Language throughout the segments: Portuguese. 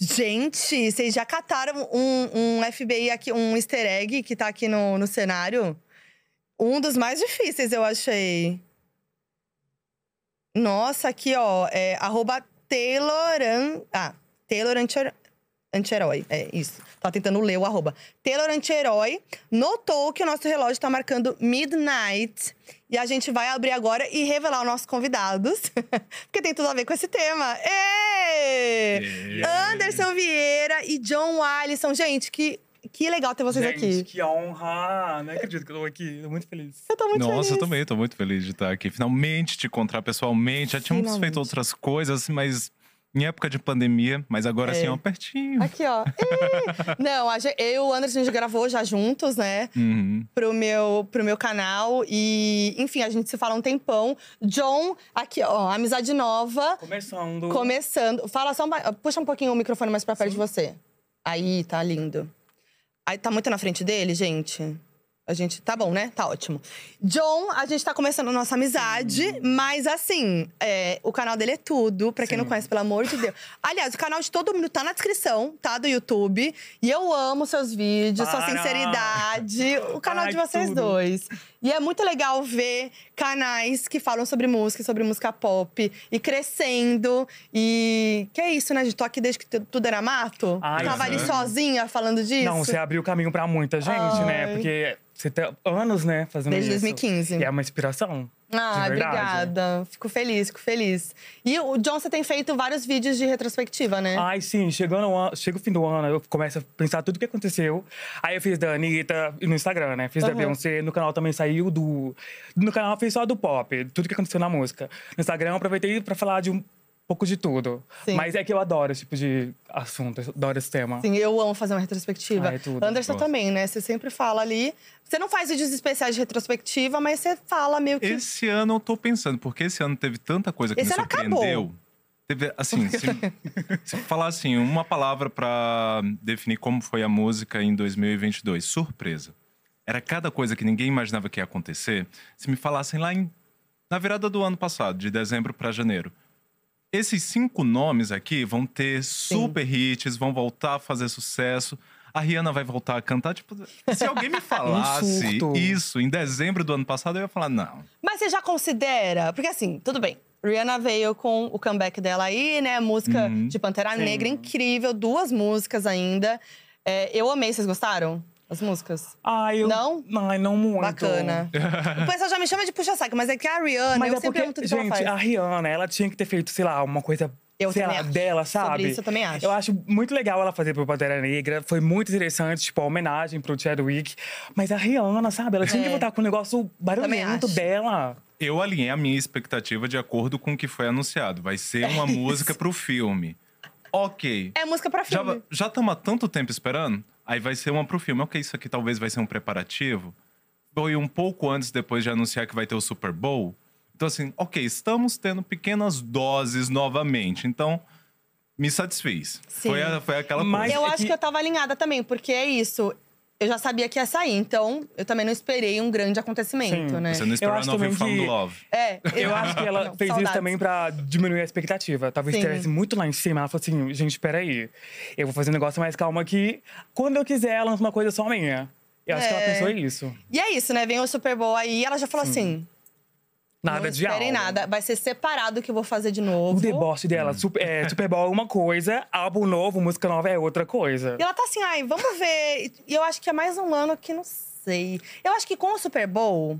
Gente, vocês já cataram um, um FBI aqui, um easter egg que tá aqui no, no cenário? Um dos mais difíceis, eu achei. Nossa, aqui, ó. É, arroba Tayloran. Ah, Taylor Anti- Anti-herói. É isso. Tá tentando ler o arroba. Taylor Anti-herói notou que o nosso relógio tá marcando midnight. E a gente vai abrir agora e revelar os nossos convidados. porque tem tudo a ver com esse tema. Ê! Ê! Anderson Vieira e John Alisson. Gente, que, que legal ter vocês Gente, aqui. que honra! Não acredito que eu tô aqui. Tô muito feliz. Eu tô muito Nossa, feliz. eu também tô muito feliz de estar aqui. Finalmente te encontrar pessoalmente. Já tínhamos Finalmente. feito outras coisas, mas em época de pandemia, mas agora assim, É. ó, pertinho. Aqui, ó. Não, a gen- eu e o Anderson, a gente gravou já juntos, né? Uhum. Pro meu, pro meu canal. E, enfim, a gente se fala um tempão. John, aqui, ó, amizade nova. Começando. Começando. Fala só um, Puxa um pouquinho o microfone mais pra perto de você. Aí, tá lindo. Aí tá muito na frente dele, gente. A gente. Tá bom, né? Tá ótimo. John, a gente tá começando a nossa amizade, mas assim, é, o canal dele é tudo. Pra quem não Sim. conhece, pelo amor de Deus. Aliás, o canal de todo mundo tá na descrição, tá? Do YouTube. E eu amo seus vídeos, sua sinceridade. O canal Ai, de vocês tudo. dois. E é muito legal ver canais que falam sobre música, sobre música pop e crescendo. E que é isso, né? gente? Tô aqui desde que tu- tudo era mato. Ai, Tava ali sozinha falando disso. Não, você abriu o caminho pra muita gente, Ai. né? Porque você tem anos, né, fazendo Desde isso. 2015. E é uma inspiração. Ah, obrigada. Fico feliz, fico feliz. E o John, você tem feito vários vídeos de retrospectiva, né? Ai, sim, chegando ano, chega o fim do ano, eu começo a pensar tudo o que aconteceu. Aí eu fiz da Anitta no Instagram, né? Fiz da Aham. Beyoncé, no canal também saiu do. No canal eu fiz só do pop, tudo que aconteceu na música. No Instagram eu aproveitei pra falar de um pouco de tudo. Sim. Mas é que eu adoro esse tipo de assunto, adoro esse tema. Sim, eu amo fazer uma retrospectiva. Ah, é tudo. Anderson Gosto. também, né? Você sempre fala ali. Você não faz vídeos especiais de retrospectiva, mas você fala meio que. Esse ano eu tô pensando, porque esse ano teve tanta coisa que Esse me ano acabou. surpreendeu. Teve, assim, se, se falar assim, uma palavra pra definir como foi a música em 2022, surpresa. Era cada coisa que ninguém imaginava que ia acontecer. Se me falassem lá em, na virada do ano passado, de dezembro pra janeiro. Esses cinco nomes aqui vão ter super hits, vão voltar a fazer sucesso. A Rihanna vai voltar a cantar. Tipo, se alguém me falasse surto. isso em dezembro do ano passado, eu ia falar, não. Mas você já considera? Porque assim, tudo bem. Rihanna veio com o comeback dela aí, né? Música Uhum. de Pantera Sim. Negra, incrível. Duas músicas ainda. É, eu amei, vocês gostaram? As músicas? Ai, eu... Não? Ai, não muito. Bacana. o pessoal já me chama de puxa-saco, mas é que a Rihanna, Mas eu é sempre porque, amo tudo que ela gente, faz. a Rihanna, ela tinha que ter feito, sei lá, uma coisa, Eu sei lá, acho. dela, Sobre sabe? isso eu também acho. Eu acho muito legal ela fazer pro Pantera Negra. Foi muito interessante, tipo, a homenagem pro Chadwick. Mas a Rihanna, sabe? Ela tinha É. que voltar com o negócio barulhento dela. Eu alinhei a minha expectativa de acordo com o que foi anunciado. Vai ser uma música pro filme. Ok. É música pra Já filme. já estamos há tanto tempo esperando? Aí vai ser uma pro filme. Ok, isso aqui talvez vai ser um preparativo. Foi um pouco antes, depois de anunciar que vai ter o Super Bowl. Então, assim, ok, estamos tendo pequenas doses novamente. Então, me satisfiz. Sim. Foi, a- foi aquela Mas- coisa. Eu é acho que- que eu tava alinhada também, porque é isso. Eu já sabia que ia sair, então eu também não esperei um grande acontecimento, Sim. né? Você não esperou acho não ouvir também falando que- do Love. É, Eu acho que ela Não, fez saudades. isso também pra diminuir a expectativa. Talvez Sim. estivesse muito lá em cima. Ela falou assim: gente, peraí. Eu vou fazer um negócio mais calmo aqui. Quando eu quiser, ela lança uma coisa só minha. Eu acho que ela É. pensou isso. E é isso, né? Vem o Super Bowl aí, ela já falou assim: Nada não de esperem álbum. nada, vai ser separado que eu vou fazer de novo. O deboche dela, super, é, Super Bowl é uma coisa, álbum novo, música nova é outra coisa. E ela tá assim, ai, vamos ver. E eu acho que é mais um ano que não sei. Eu acho que com o Super Bowl,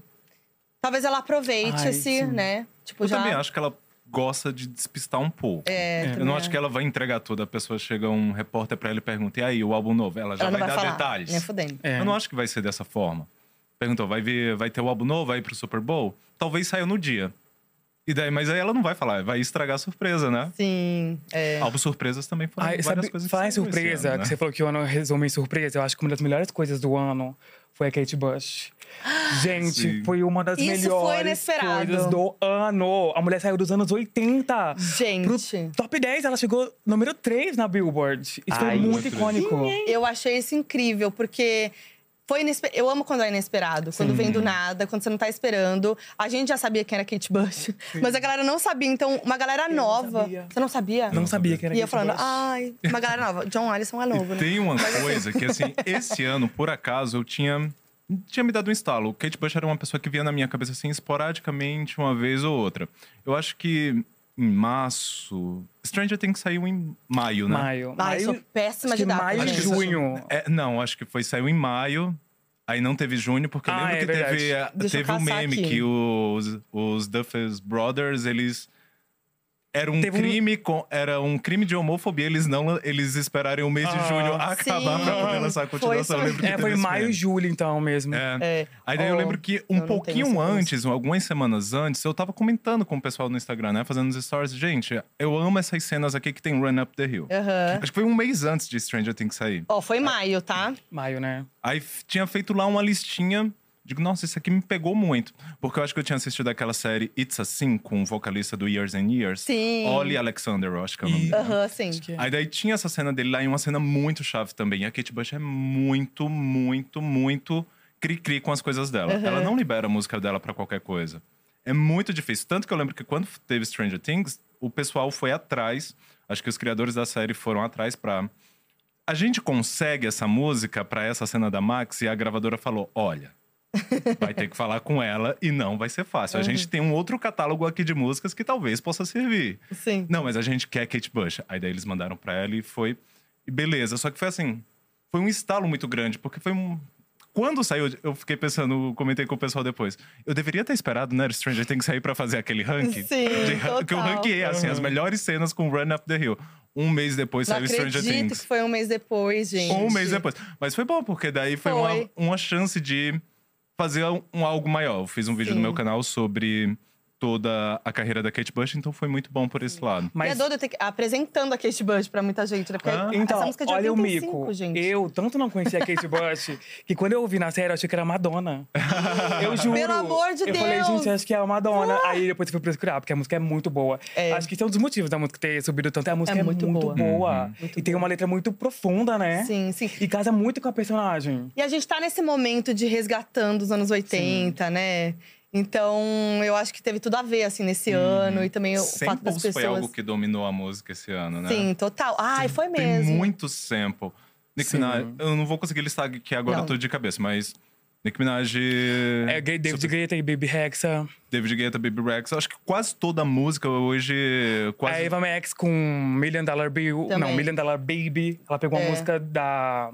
talvez ela aproveite Ai, esse, sim. né? Tipo, Eu já. também acho que ela gosta de despistar um pouco. É, Eu não acho que ela vai entregar tudo. A pessoa chega um repórter pra ela e pergunta: e aí, o álbum novo? Ela já Ela vai, vai dar falar. detalhes. Nem fudendo. É. Eu não acho que vai ser dessa forma. Perguntou: vai, vir, vai ter o álbum novo aí pro Super Bowl? Talvez saia no dia. E daí, mas aí ela não vai falar, vai estragar a surpresa, né? Sim. É. Álbuns surpresas também foram Ai, várias sabe, coisas que falar em esse surpresa, ano, né? que você falou que o ano resume em surpresa, eu acho que uma das melhores coisas do ano foi a Kate Bush. Gente, Sim. foi uma das Isso foi melhores coisas do ano. A mulher saiu dos anos 80. Gente. Pro top 10, ela chegou número 3 na Billboard. Isso foi Ai, muito muito icônico. Eu achei isso incrível, porque Foi inesper... Eu amo quando é inesperado, quando vem do nada, quando você não tá esperando. A gente já sabia quem era Kate Bush, mas a galera não sabia. Então, uma galera não nova. sabia. Você não sabia? Não sabia que era E eu Kate falando, Bush. ai, uma galera nova. John Alisson é novo, E né? tem uma coisa que, assim, esse ano, por acaso, eu tinha, tinha me dado um estalo. O Kate Bush era uma pessoa que vinha na minha cabeça, assim, esporadicamente, uma vez ou outra. Eu acho que em março. Stranger Things saiu em maio, né? Maio. Ai, sou maio, péssima acho de data, maio e gente. junho. É, não, acho que foi saiu em maio. Aí não teve junho, porque eu Ah, lembro é que verdade. teve, Deixa eu teve um meme aqui. que os, os Duffers Brothers, eles. Era um Teve um- crime com, era um crime de homofobia, eles não eles esperarem o mês de Ah, junho acabar sim. pra poder lançar a Foi continuação. Eu lembro que É, foi maio e meme. julho, então, mesmo. É. É. Aí daí eu Oh, lembro que um não tenho pouquinho coisa. antes, algumas semanas antes, eu tava comentando com o pessoal no Instagram, né? Fazendo os stories. Gente, eu amo essas cenas aqui que tem Run Up the Hill. Aham. Acho que foi um mês antes de Stranger Things sair. Ó, foi maio, tá? Maio, né? Aí f- tinha feito lá uma listinha. Digo, nossa, isso aqui me pegou muito. Porque eu acho que eu tinha assistido aquela série It's Assim, com o vocalista do Years and Years. Sim. Ollie Alexander, eu acho que é o nome E- dele. Aham, sim. É. Aí daí tinha essa cena dele lá e uma cena muito chave também. A Kate Bush é muito, muito, muito cri-cri com as coisas dela. Ela não libera a música dela pra qualquer coisa. É muito difícil. Tanto que eu lembro que quando teve Stranger Things, o pessoal foi atrás. Acho que os criadores da série foram atrás pra. A gente consegue essa música pra essa cena da Max e a gravadora falou: olha. Vai ter que falar com ela e não vai ser fácil. A gente tem um outro catálogo aqui de músicas que talvez possa servir. Sim. Não, mas a gente quer Kate Bush. Aí daí eles mandaram pra ela e foi. E beleza. Só que foi assim. Foi um estalo muito grande, porque foi um. Quando saiu, eu fiquei pensando, comentei com o pessoal depois. Eu deveria ter esperado, né? Stranger Things sair pra fazer aquele ranking. Sim, De- que o total. ranking é, assim, as melhores cenas com Run Up the Hill. Um mês depois Não saiu Stranger acredito Things. que foi um mês depois, gente. Um mês depois. Mas foi bom, porque daí foi, Foi. Uma, uma chance de fazer um, um algo maior. Eu fiz um vídeo Sim. no meu canal sobre toda a carreira da Kate Bush, então foi muito bom por esse lado. E é Mas doido eu ter que apresentando a Kate Bush pra muita gente, né? Porque Ah. essa Então, música é de olha o 85, mico. gente. Eu tanto não conhecia a Kate Bush que quando eu ouvi na série eu achei que era Madonna. Eu juro. Pelo amor de eu falei, Deus! gente, acho que é a Madonna. Aí depois eu fui procurar, porque a música é muito boa. É. Acho que esse é um dos motivos da música ter subido tanto. É a música É é, muito muito, boa. boa. Muito e tem uma letra muito profunda, né? Sim, sim. E casa muito com a personagem. E a gente tá nesse momento de resgatando os anos 80, né? Então, eu acho que teve tudo a ver, assim, nesse ano. E também o fato das pessoas… foi algo que dominou a música esse ano, né? Sim, total. Ai, foi Tem mesmo. muito sample. Nick Sim. Minaj, eu não vou conseguir listar aqui agora Não. tudo de cabeça, mas Nick Minaj, É David Guetta e Baby Rexa. David Guetta, Baby Rex. Acho que quase toda a música hoje, quase A Eva Max com Million Dollar Bill. Também. Não, Million Dollar Baby. Ela pegou É. a música da.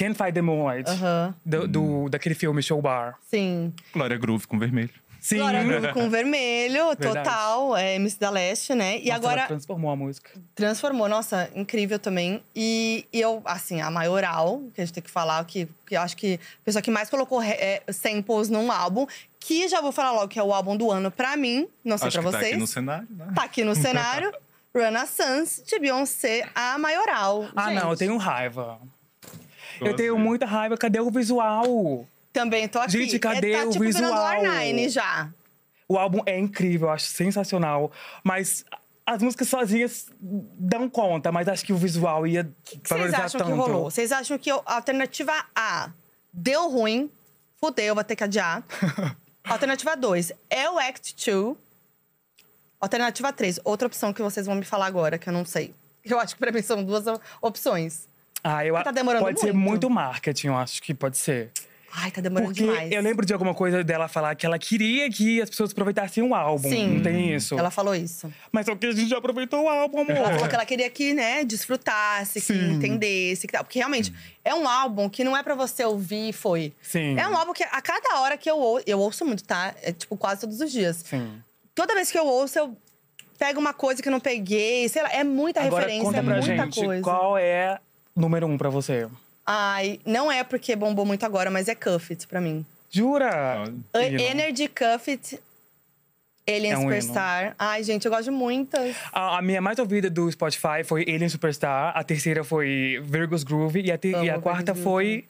Can't Fight the Moonlight. Aham, Do, do- daquele filme Show Bar. sim. Glória Groove com vermelho. Sim. Glória Groove com vermelho, total. É MC da Leste, né? E Nossa, agora Ela transformou a música. transformou. Nossa, incrível também. E, e eu, assim, a maioral, que a gente tem que falar, que, que eu acho que a pessoa que mais colocou é, samples num álbum, que já vou falar logo que é o álbum do ano pra mim, não sei Acho pra que tá vocês. aqui no cenário, né? Tá aqui no cenário. Renaissance de Beyoncé, a maioral. Ah, Gente, não, eu tenho raiva. Eu tenho muita raiva. Cadê o visual? Também tô aqui. Gente, cadê é, tá, o tipo, visual? R9 já. O álbum é incrível, eu acho sensacional. Mas as músicas sozinhas dão conta, mas acho que o visual ia O que vocês valorizar acham tanto. que rolou? Vocês acham que a alternativa A deu ruim? Fudeu, vou ter que adiar. alternativa 2 é o Act 2. Alternativa 3, outra opção que vocês vão me falar agora, que eu não sei. Eu acho que pra mim são duas opções. Ah, eu Tá demorando Pode ser muito. muito marketing, eu acho que pode ser. Ai, tá demorando Porque demais. eu lembro de alguma coisa dela falar que ela queria que as pessoas aproveitassem o álbum. Sim. Não tem isso. Ela falou isso. Mas só que a gente já aproveitou o álbum, amor. Ela falou que ela queria que, né, desfrutasse, que Sim. entendesse, que tal. Porque realmente é um álbum que não é pra você ouvir e foi. Sim. É um álbum que a cada hora que eu ouço, eu ouço muito, tá? É tipo quase todos os dias. Sim. Toda vez que eu ouço, eu pego uma coisa que eu não peguei, sei lá, é muita Agora referência, conta é pra muita gente coisa. qual é número um pra você. Ai, não é porque bombou muito agora, mas é Cuff It pra mim. Jura? Ah, Hino. Energy Cuff It, Alien É um hino. Superstar. Ai, gente, eu gosto de muitas. A, a minha mais ouvida do Spotify foi Alien Superstar. A terceira foi Virgo's Groove. E a, te- e a quarta foi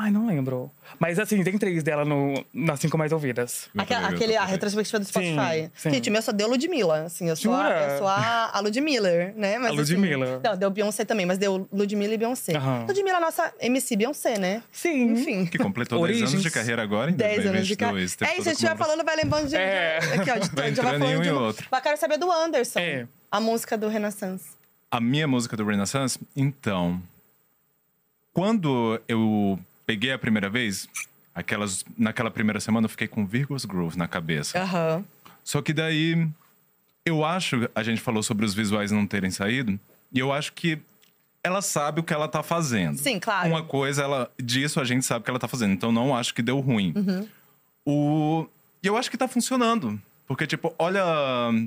Ai, não lembro. Mas assim, tem três dela no, nas cinco mais ouvidas. Eu Aque- também, eu aquele, a retrospectiva do Spotify. sim. Gente, o meu só deu Ludmilla. Assim, eu sou, a, eu sou a, a Ludmiller, né? Mas, A Ludmilla. Assim, não, deu Beyoncé também, mas deu Ludmilla e Beyoncé. Aham. Ludmilla é a nossa MC Beyoncé, né? Sim. Enfim. Que completou 10 anos de carreira agora em 10 anos de 2022. carreira. É isso, a gente vai falando, vai lembrando de. É. Aqui, ó, de, Vai falando um de outro. Mas quero saber do Anderson. É. A música do Renaissance. A minha música do Renaissance, então. Quando eu peguei a primeira vez, aquelas, naquela primeira semana eu fiquei com Virgos Groove na cabeça. Aham. Só que daí, eu acho, a gente falou sobre os visuais não terem saído, e eu acho que ela sabe o que ela tá fazendo. Sim, claro. Uma coisa, ela, disso a gente sabe o que ela tá fazendo, então não acho que deu ruim. Uhum. O, e eu acho que tá funcionando. Porque, tipo, olha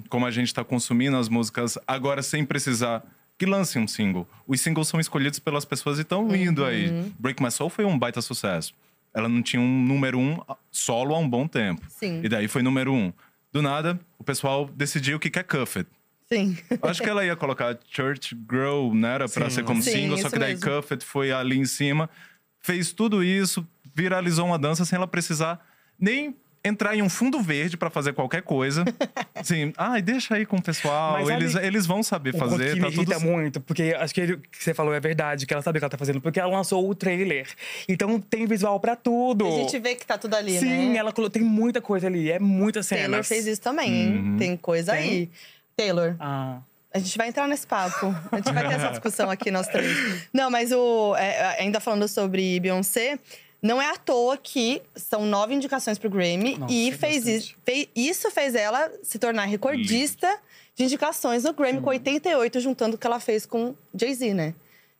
como a gente tá consumindo as músicas agora sem precisar que lance um single. Os singles são escolhidos pelas pessoas e estão indo Uhum. aí. Break My Soul foi um baita sucesso. Ela não tinha um número um solo há um bom tempo. Sim. E daí foi número um. Do nada, o pessoal decidiu que quer Cuffed. Sim. Acho que ela ia colocar Church Girl, né? Era pra Sim. ser como Sim, single, só que daí mesmo. Cuffed foi ali em cima. Fez tudo isso, viralizou uma dança sem ela precisar nem entrar em um fundo verde pra fazer qualquer coisa. Assim, ai, deixa aí com o pessoal, Mas sabe eles, eles vão saber O fazer, que tá me tudo irrita muito, porque acho que ele- que você falou é verdade, que ela sabe o que ela tá fazendo, porque ela lançou o trailer. Então tem visual pra tudo. A gente vê que tá tudo ali, Sim, né? ela colocou, tem muita coisa ali, é muita cena. Taylor fez isso também, hein? Uhum. Tem coisa Tem? aí. Taylor, Ah, a gente vai entrar nesse papo. A gente vai ter essa discussão aqui, nós três. Não, mas o, é, ainda falando sobre Beyoncé, não é à toa que são nove indicações pro Grammy. Nossa, e é fez isso, fez, isso fez ela se tornar recordista de indicações no Grammy, com 88, juntando o que ela fez com Jay-Z, né?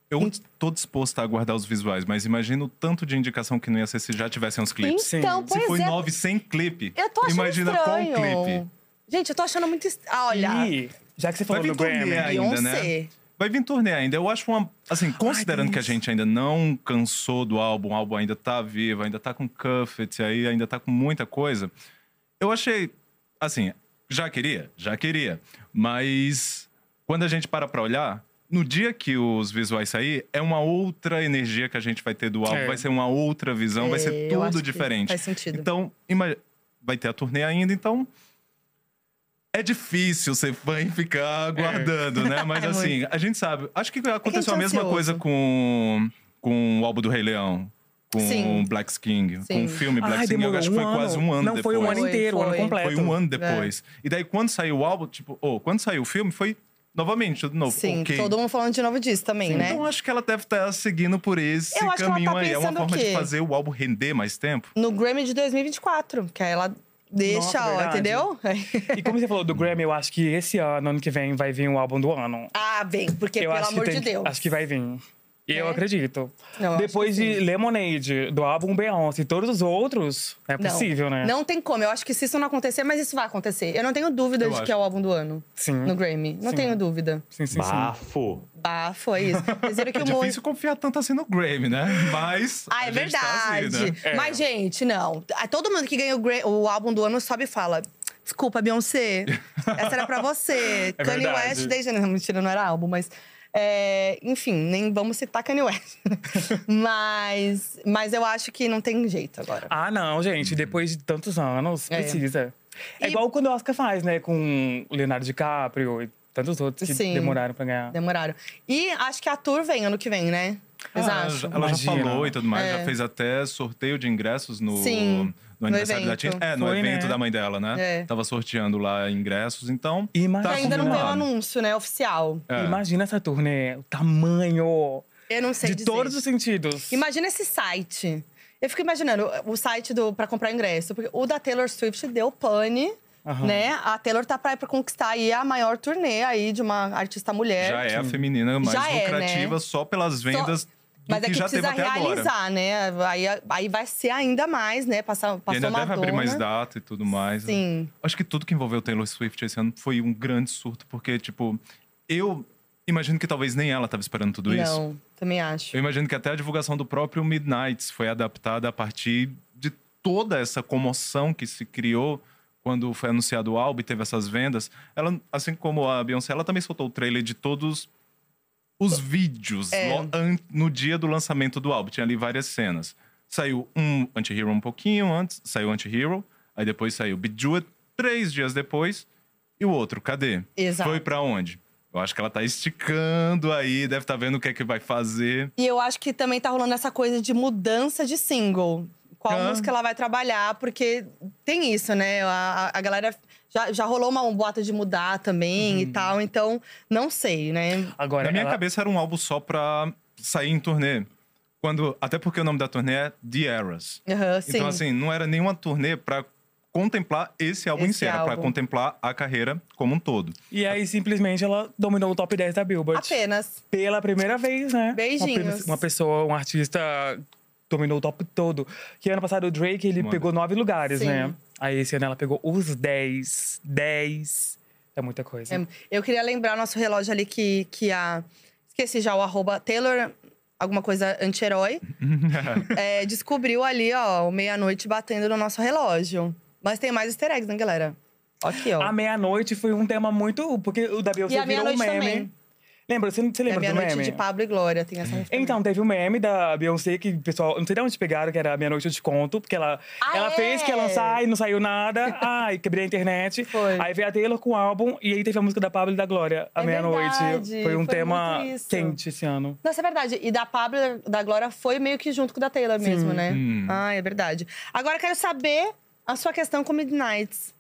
Eu tô disposto a aguardar os visuais, mas imagina o tanto de indicação que não ia ser se já tivessem os clipes. Sim. Então, Se foi é. nove sem clipe, Eu tô achando imagina estranho. com clipe. Gente, eu tô achando muito. est- Ah, olha. e já que você falou turnê Grammy, ainda, né? Vai vir turnê ainda. Eu acho uma. Assim, considerando tem que a gente ainda não cansou do álbum, o álbum ainda tá vivo, ainda tá com Cuffet, aí ainda tá com muita coisa. Eu achei. Assim, já queria? Já queria. Mas quando a gente para pra olhar, no dia que os visuais sair, é uma outra energia que a gente vai ter do álbum, É. vai ser uma outra visão, vai É, ser eu acho tudo diferente. faz sentido. Então, vai ter a turnê ainda, então. É difícil ser fã e ficar aguardando, né? Mas É assim, a gente sabe. Acho que aconteceu a é mesma ansioso. coisa com, com o álbum do Rei Leão. Com Sim. Black King. Com Sim. o filme Black Ai, King. Eu acho que foi um quase um ano Não, depois. foi um ano Foi, inteiro, um ano foi. completo. Foi um ano depois. E daí, quando saiu o álbum, tipo, oh, quando saiu o filme, foi novamente, tudo novo. Sim, ok. todo mundo falando de novo disso também, né? Então, acho que ela deve estar seguindo por esse caminho tá aí. É uma forma o de fazer o álbum render mais tempo. No Grammy de 2024, que aí ela deixa, Nossa, ó, entendeu? E como você falou do Grammy, eu acho que esse ano, ano que vem, vai vir o álbum do ano. ah, vem, porque eu pelo amor que de Deus. Acho que vai vir. Eu É? acredito. Eu Depois de sim. Lemonade, do álbum Beyoncé e todos os outros, é Não, possível, né? Não tem como. Eu acho que se isso não acontecer, mas isso vai acontecer. Eu não tenho dúvida Eu de acho. que é o álbum do ano Sim. no Grammy. Não Sim. tenho dúvida. Sim, sim, sim. Bafo. Ah, foi isso. Vocês viram que É o Mo- difícil confiar tanto assim no Grammy, né? Mas. Ah, é a gente tá assim, verdade. né? É. Mas, gente, não. Ah, Todo mundo que ganha o, Gra- o álbum do ano sobe e fala: Desculpa, Beyoncé. Essa era pra você. É Kanye verdade. West desde. Não, mentira, não era álbum, mas. É, enfim, nem vamos citar Kanye West. mas, mas eu acho que não tem jeito agora. Ah, não, gente. Depois de tantos anos, É. precisa. É E- igual quando o Oscar faz, né? Com o Leonardo DiCaprio e tantos outros que Sim. demoraram pra ganhar. Demoraram. E acho que a tour vem ano que vem, né? Vocês Ah, acham? Ela já Imagina. falou e tudo mais, É. já fez até sorteio de ingressos no, Sim, no aniversário da evento. Tina. É, no Foi, evento né? da mãe dela, né? É. Tava sorteando lá ingressos, então. Imagina. Tá ainda não veio o confirmado. anúncio, né? Oficial. É. Imagina essa turnê, o tamanho. Eu não sei de dizer. todos os sentidos. Imagina esse site. Eu fico imaginando o site do para comprar ingresso, porque o da Taylor Swift deu pane, Aham. né? A Taylor tá pra, pra conquistar aí a maior turnê aí de uma artista mulher. Já é a feminina mais Já é, lucrativa né? só pelas vendas do Mas é que precisa realizar, né? Aí, aí vai ser ainda mais, né? Passar, E passou ainda deve Madonna. abrir mais data e tudo mais. Sim. Acho que tudo que envolveu Taylor Swift esse ano foi um grande surto, porque, tipo, eu imagino que talvez nem ela tava esperando tudo isso. Não, também acho. Eu imagino que até a divulgação do próprio Midnights foi adaptada a partir de toda essa comoção que se criou quando foi anunciado o álbum e teve essas vendas. Ela, assim como a Beyoncé, ela também soltou o trailer de todos os vídeos É. no dia do lançamento do álbum. Tinha ali várias cenas. Saiu um Anti-Hero um pouquinho antes, saiu Anti-Hero, aí depois saiu Bejeweled, três dias depois, e o outro, cadê? Exato. Foi pra onde? Eu acho que ela tá esticando aí, deve estar tá vendo o que é que vai fazer. E eu acho que também tá rolando essa coisa de mudança de single. Qual Ah. música ela vai trabalhar, porque tem isso, né? A, a galera. Já, já rolou uma, um boato de mudar também Uhum. e tal, então não sei, né? Agora, Na minha ela- cabeça era um álbum só pra sair em turnê. Quando, até porque o nome da turnê é The Eras. Aham, sim. Então, assim, não era nenhuma turnê pra contemplar esse álbum em Esse si, era pra contemplar a carreira como um todo. E aí, simplesmente, ela dominou o top 10 da Billboard. Apenas. Pela primeira vez, né? Beijinhos. Uma, uma pessoa, um artista dominou o top todo. Que ano passado o Drake, ele Manda. pegou nove lugares, Sim. né? Aí esse ano ela pegou os 10. 10. É muita coisa. É, Eu queria lembrar nosso relógio ali que, que a. Esqueci já o arroba Taylor, alguma coisa anti-herói. é, descobriu ali, ó, o meia-noite batendo no nosso relógio. Mas tem mais easter eggs, né, galera? Aqui, ó. A meia-noite foi um tema muito. Porque o da Beyoncé E virou um meme. também. Lembra? Você, você É lembra do meia-noite meme? de Pablo e Glória, tem essa referência. Então, teve um meme da Beyoncé que o pessoal. Não sei de onde pegaram, que era Meia-Noite Eu Te Conto, porque ela, Ah, ela é? fez que ia lançar e não saiu nada. Ai, quebrei a internet. Foi. Aí veio a Taylor com o álbum e aí teve a música da Pablo e da Glória, A É Meia-Noite. verdade, Foi um foi tema muito isso. quente esse ano. Nossa, é verdade. E da Pablo e da Glória foi meio que junto com o da Taylor mesmo, né? Hum. Ah, é verdade. Agora eu quero saber a sua questão com Midnights.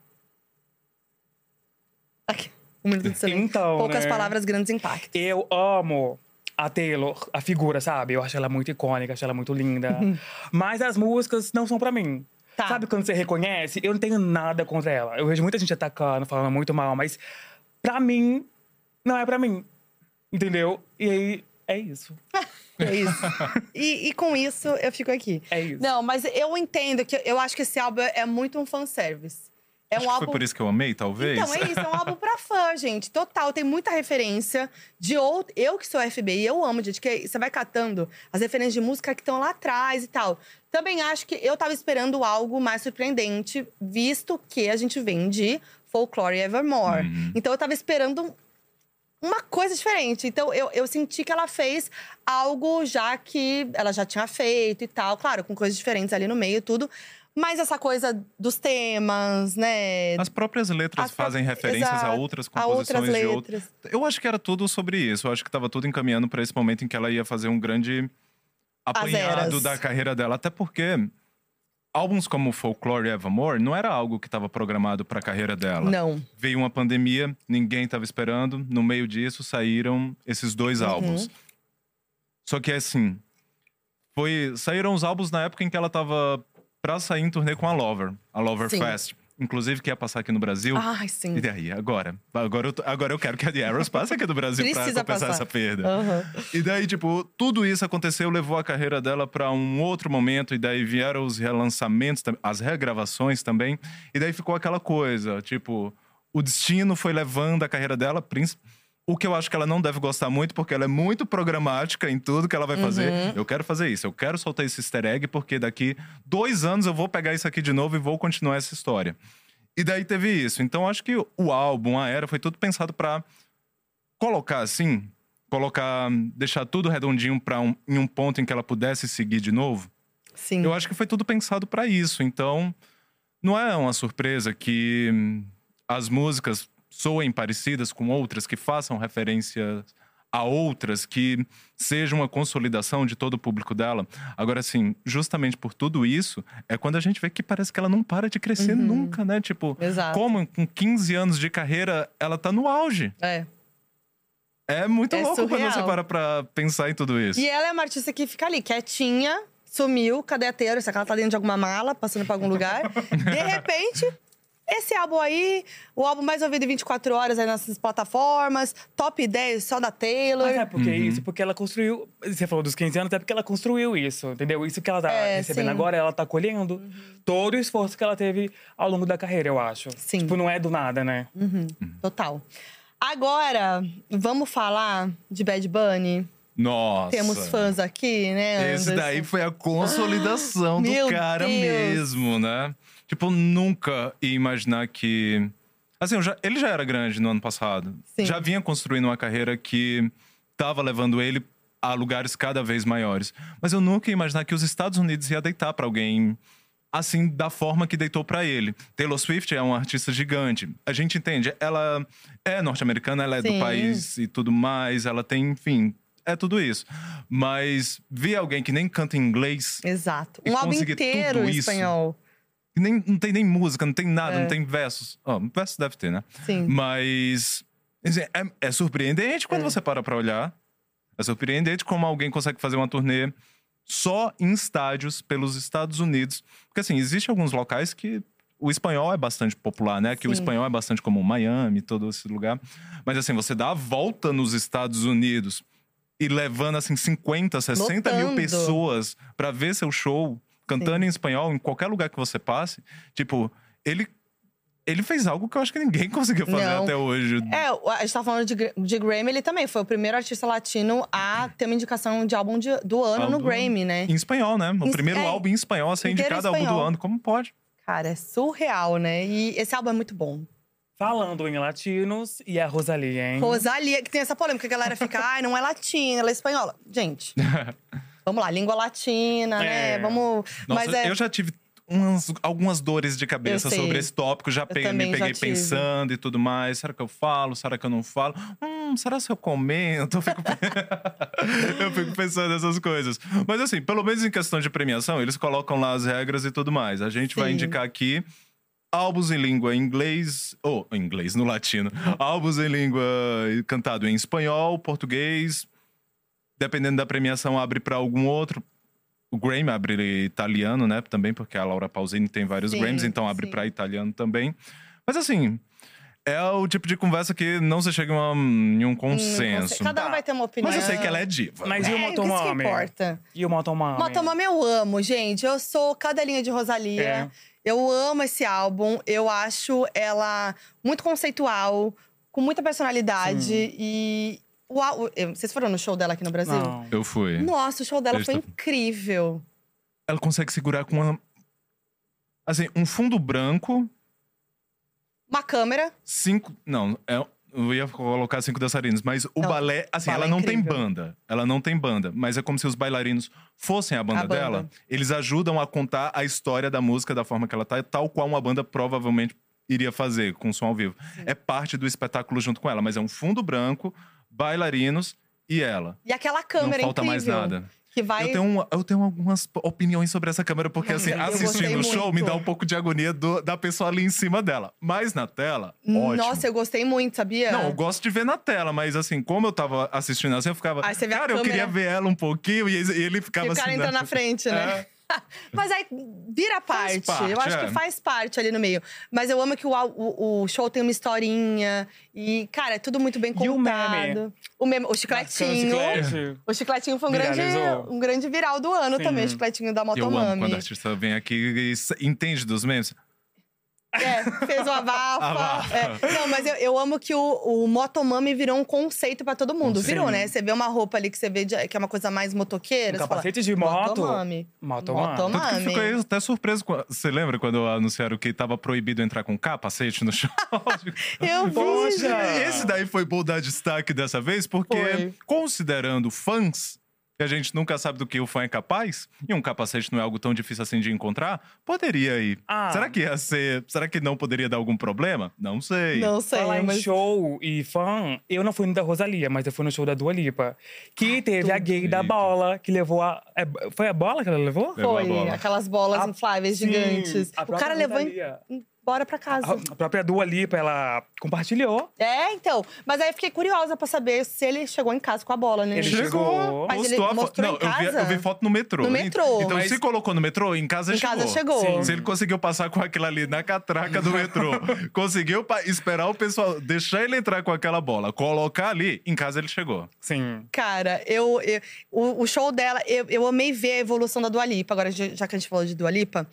Aqui, um minuto de silêncio. Então, Poucas né? palavras, grandes impactos. Eu amo a Taylor, a figura, sabe? Eu acho ela muito icônica, acho ela muito linda. Mas as músicas não são pra mim. Tá. Sabe quando você reconhece? Eu não tenho nada contra ela. Eu vejo muita gente atacando, falando muito mal, mas pra mim, não é pra mim. Entendeu? E aí, é isso. É isso. e, e com isso, eu fico aqui. É isso. Não, mas eu entendo que eu acho que esse álbum é muito um fanservice. É um álbum. foi por isso que eu amei, talvez. Então, é isso, é um álbum pra fã, gente. Total, tem muita referência de outro. Eu que sou FBI, eu amo, gente, que você vai catando as referências de música que estão lá atrás e tal. Também acho que eu tava esperando algo mais surpreendente, visto que a gente vem de Folklore Evermore. Uhum. Então eu tava esperando uma coisa diferente. Então eu, eu senti que ela fez algo já que ela já tinha feito e tal. Claro, com coisas diferentes ali no meio e tudo. Mas essa coisa dos temas, né? As próprias letras As fazem referências a Exato, outras a composições outras de outras. Eu acho que era tudo sobre isso. Eu acho que estava tudo encaminhando para esse momento em que ela ia fazer um grande apanhado da carreira dela. Até porque álbuns como Folklore e Evermore não era algo que estava programado para a carreira dela. Não. Veio uma pandemia, ninguém estava esperando. No meio disso saíram esses dois Uhum. álbuns. Só que assim, foi saíram os álbuns na época em que ela tava pra sair em turnê com a Lover, a Lover Sim. Fest. Inclusive que ia passar aqui no Brasil. Ai, sim. E daí, agora? Agora eu, agora eu quero que a The Arrows passe aqui no Brasil pra Precisa compensar passar. essa perda. Aham. E daí, tipo, tudo isso aconteceu, levou a carreira dela pra um outro momento, e daí vieram os relançamentos, as regravações também. E daí ficou aquela coisa, tipo, o destino foi levando a carreira dela, princi- o que eu acho que ela não deve gostar muito, porque ela é muito programática em tudo que ela vai fazer. Eu quero fazer isso, eu quero soltar esse easter egg, porque daqui dois anos eu vou pegar isso aqui de novo e vou continuar essa história. E daí teve isso. Então acho que o álbum, a era, foi tudo pensado pra colocar assim, colocar, deixar tudo redondinho para um, em um ponto em que ela pudesse seguir de novo. Sim. Eu acho que foi tudo pensado para isso. Então, não é uma surpresa que as músicas soem parecidas com outras, que façam referência a outras, que seja uma consolidação de todo o público dela. Agora, assim, justamente por tudo isso, é quando a gente vê que parece que ela não para de crescer nunca, né? Tipo, Uhum. Exato. como com 15 anos de carreira ela tá no auge. É. É muito É louco quando surreal. você para pra pensar em tudo isso. E ela é uma artista que fica ali, quietinha, sumiu, cadê a Taylor? Será que ela tá dentro de alguma mala, passando por algum lugar? de repente, esse álbum aí, o álbum mais ouvido em 24 horas aí nessas plataformas, top 10 só da Taylor. Mas sabe por que Uhum. isso? Porque ela construiu. Você falou dos 15 anos, é porque ela construiu isso, entendeu? Isso que ela tá É, recebendo sim. Uhum. agora, ela tá colhendo todo o esforço que ela teve ao longo da carreira, eu acho. Sim. Tipo, não é do nada, né? Total. Agora, vamos falar de Bad Bunny? Nossa. Temos fãs aqui, né, Esse Anderson? daí foi a consolidação do cara Deus. mesmo, né? Tipo, nunca ia imaginar que. Assim, já- ele já era grande no ano passado. Sim. Já vinha construindo uma carreira que tava levando ele a lugares cada vez maiores. Mas eu nunca ia imaginar que os Estados Unidos ia deitar para alguém assim da forma que deitou para ele. Taylor Swift é uma artista gigante. A gente entende, ela é norte-americana, ela é Sim. do país e tudo mais, ela tem, enfim, é tudo isso. Mas ver alguém que nem canta inglês, Exato. Um álbum inteiro em isso. espanhol. que nem, não tem nem música, não tem nada, É. não tem versos. Ó, versos deve ter, né? Sim. Mas assim, é, é surpreendente quando É. você para pra olhar. É surpreendente como alguém consegue fazer uma turnê só em estádios pelos Estados Unidos. Porque assim, existem alguns locais que o espanhol é bastante popular, né? Que o espanhol é bastante como Miami, todo esse lugar. Mas assim, você dá a volta nos Estados Unidos e levando assim 50, 60 mil pessoas pra ver seu show cantando em espanhol em qualquer lugar que você passe, tipo, ele ele fez algo que eu acho que ninguém conseguiu fazer Não. até hoje. É, a gente tá falando de, de Grammy, ele também foi o primeiro artista latino a ter uma indicação de álbum de- do ano Álbum no Grammy, né? Em espanhol, né? O Em- primeiro é, álbum em espanhol a ser indicado álbum do ano. Como pode? Cara, é surreal, né? E esse álbum é muito bom. Falando em latinos, e a Rosalia, hein? Rosalia, que tem essa polêmica, que a galera fica, ai, não é latina, ela é espanhola. Gente, vamos lá, língua latina, né? É. Vamos. Nossa, Mas é. eu já tive umas, algumas dores de cabeça sobre esse tópico. Já me já peguei tive. pensando e tudo mais. Será que eu falo? Será que eu não falo? Hum, será se eu comento? Eu fico, eu fico pensando nessas coisas. Mas assim, pelo menos em questão de premiação, eles colocam lá as regras e tudo mais. A gente vai Sim. indicar aqui álbuns em língua inglês, ou inglês no latino, álbuns em língua cantado em espanhol, português, dependendo da premiação abre para algum outro. O Grammy abre italiano, né? Também porque a Laura Pausini tem vários Sim, Grammys, então abre sim. para italiano também. Mas assim, é o tipo de conversa que não se chega em um consenso. Cada um Tá. vai ter uma opinião. Mas eu sei que ela é diva. Mas e É, o isso que Motomami? importa. E o Motomami? Motomami eu amo, gente. Eu sou cadelinha de Rosalia. É. Eu amo esse álbum. Eu acho ela muito conceitual, com muita personalidade. E. Uau, vocês foram no show dela aqui no Brasil? Não. Eu fui. Nossa, o show dela Eu foi estou- incrível. Ela consegue segurar com uma. Assim, um fundo branco, Uma câmera. cinco. Não, é. Eu ia colocar cinco dançarinos, mas o Não, balé, assim, balé ela não tem incrível. banda. Ela não tem banda, mas é como se os bailarinos fossem a banda, A banda. dela. Eles ajudam a contar a história da música da forma que ela tá, tal qual uma banda provavelmente iria fazer com som ao vivo. É parte do espetáculo junto com ela, mas é um fundo branco, bailarinos e ela. E aquela Não câmera falta mais incrível. nada. Que vai. Eu tenho, um- eu tenho algumas opiniões sobre essa câmera, porque assim, Eu assistindo o show muito. me dá um pouco de agonia do- da pessoa ali em cima dela. Mas na tela, ótimo. Nossa, eu gostei muito, sabia? Não, eu gosto de ver na tela, mas assim, como eu tava assistindo assim, eu ficava. Aí você vê a cara, eu câmera- queria ver ela um pouquinho e ele ficava E o cara assim. entra né? na frente, né? Mas aí vira parte. parte, Eu acho é. que faz parte ali no meio. Mas eu amo que o, o, o show tem uma historinha. E, cara, é tudo muito bem E o contado. meme? O meme, o chicletinho. Chiclete. O chicletinho foi um grande, um grande viral do ano Sim. também, o chicletinho da Eu amo Motomami. quando a artista vem aqui e entende dos memes. É, fez o abafa. Abafa. É. Não, mas eu, eu amo que o, o Motomami virou um conceito pra todo mundo. Sim. Virou, né? Você vê uma roupa ali que você vê de- que é uma coisa mais motoqueira. Um você fala, capacete de moto. Motomami. Motomami. Tanto que eu Mami. fiquei até surpreso. com- Você lembra quando anunciaram que tava proibido entrar com capacete no show? Eu vi. Poxa! Esse daí foi bom dar destaque dessa vez, porque Foi. considerando fãs, que a gente nunca sabe do que o fã é capaz, e um capacete não é algo tão difícil assim de encontrar, poderia ir. Ah. Será que ia ser. Será que não poderia dar algum problema? Não sei. Não sei, Falar em mas. show e fã, eu não fui no da Rosalia, mas eu fui no show da Dua Lipa. Que teve a gay da bola, que levou a. é, foi a bola que ela levou? Foi, bola. aquelas bolas A- infláveis Sim, gigantes. a O cara levou em- Embora pra casa. A própria Dua Lipa, ela compartilhou. É, então. Mas aí eu fiquei curiosa pra saber se ele chegou em casa com a bola, né? Ele Chegou. Mas ele mostrou a foto. Não, em eu vi, casa? eu vi foto no metrô. No metrô. Então, Mas- se colocou no metrô, em casa Em chegou. casa chegou. Sim. Se ele conseguiu passar com aquilo ali na catraca do metrô, conseguiu esperar o pessoal, deixar ele entrar com aquela bola, colocar ali, em casa ele chegou. Sim. Cara, eu, eu- o, o show dela, eu, eu amei ver a evolução da Dua Lipa. Agora, já já que a gente falou de Dua Lipa,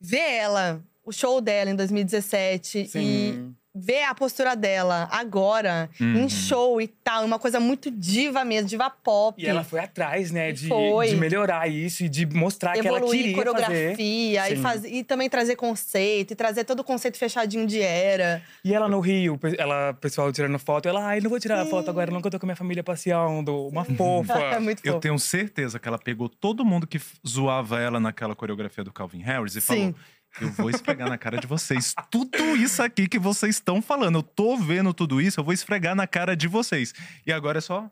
ver ela, o show dela em 2017 Sim. ver a postura dela agora, Uhum. em show e tal, uma coisa muito diva mesmo, diva pop. E ela foi atrás, né, de, Foi. de melhorar isso e de mostrar que ela evoluir queria coreografia fazer. e, Sim. faz, e também trazer conceito, e trazer todo o conceito fechadinho de era. E ela no Rio, ela, o pessoal tirando foto, ela, ai, não vou tirar a foto agora, não, que eu tô com a minha família passeando. Uma fofa. é muito Eu tenho certeza que ela pegou todo mundo que zoava ela naquela coreografia do Calvin Harris e Sim. falou: Eu vou esfregar na cara de vocês. Tudo isso aqui que vocês estão falando, eu tô vendo tudo isso, eu vou esfregar na cara de vocês. E agora é só.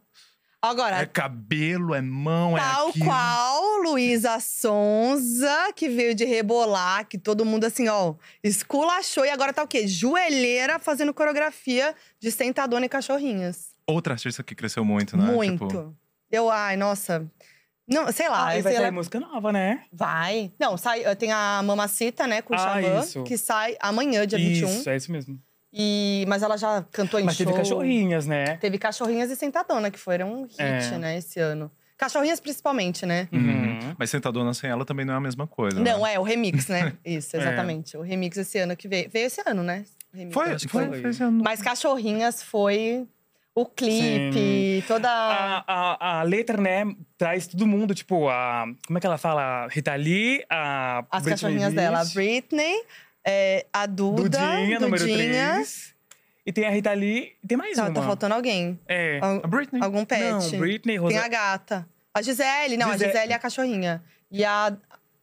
Agora, É cabelo, é mão, é Tal qual Luísa Sonza, que veio de rebolar, que todo mundo assim, ó, esculachou. E agora tá o quê? Joelheira fazendo coreografia de sentadona e cachorrinhas. Outra artista que cresceu muito, né? Muito. Tipo, Eu, ai, nossa. Não, sei lá. Ah, vai sair lá- música nova, né? Vai. Não, sai, tem a Mamacita, né, com o Ah, Xamã, isso. que sai amanhã, dia 21. Isso, é isso mesmo. E, mas ela já cantou em Mas show. teve cachorrinhas, né? Teve Cachorrinhas e Sentadona, que foram um hit, É. né, esse ano. Cachorrinhas principalmente, né? Uhum. Mas Sentadona sem ela também não é a mesma coisa. Não, né? é, o remix, né? Isso, É. exatamente. O remix esse ano que veio. Veio esse ano, né? Remix, Foi, acho que foi, foi. foi esse ano. Mas Cachorrinhas foi o clipe, toda. A, a, a letra, né, traz todo mundo, tipo, a. Como é que ela fala? Rita Lee, a. As Britney cachorrinhas dela. A Britney, é, a Duda. Dudinha, número Dudinha. 3. E tem a Rita Lee. E tem mais Não, uma. tá faltando alguém. É. Al- A Britney. Algum pet. Não, Britney, Rosa. Tem a gata. A Gisele, não, Gisele. a Gisele é a cachorrinha. E a,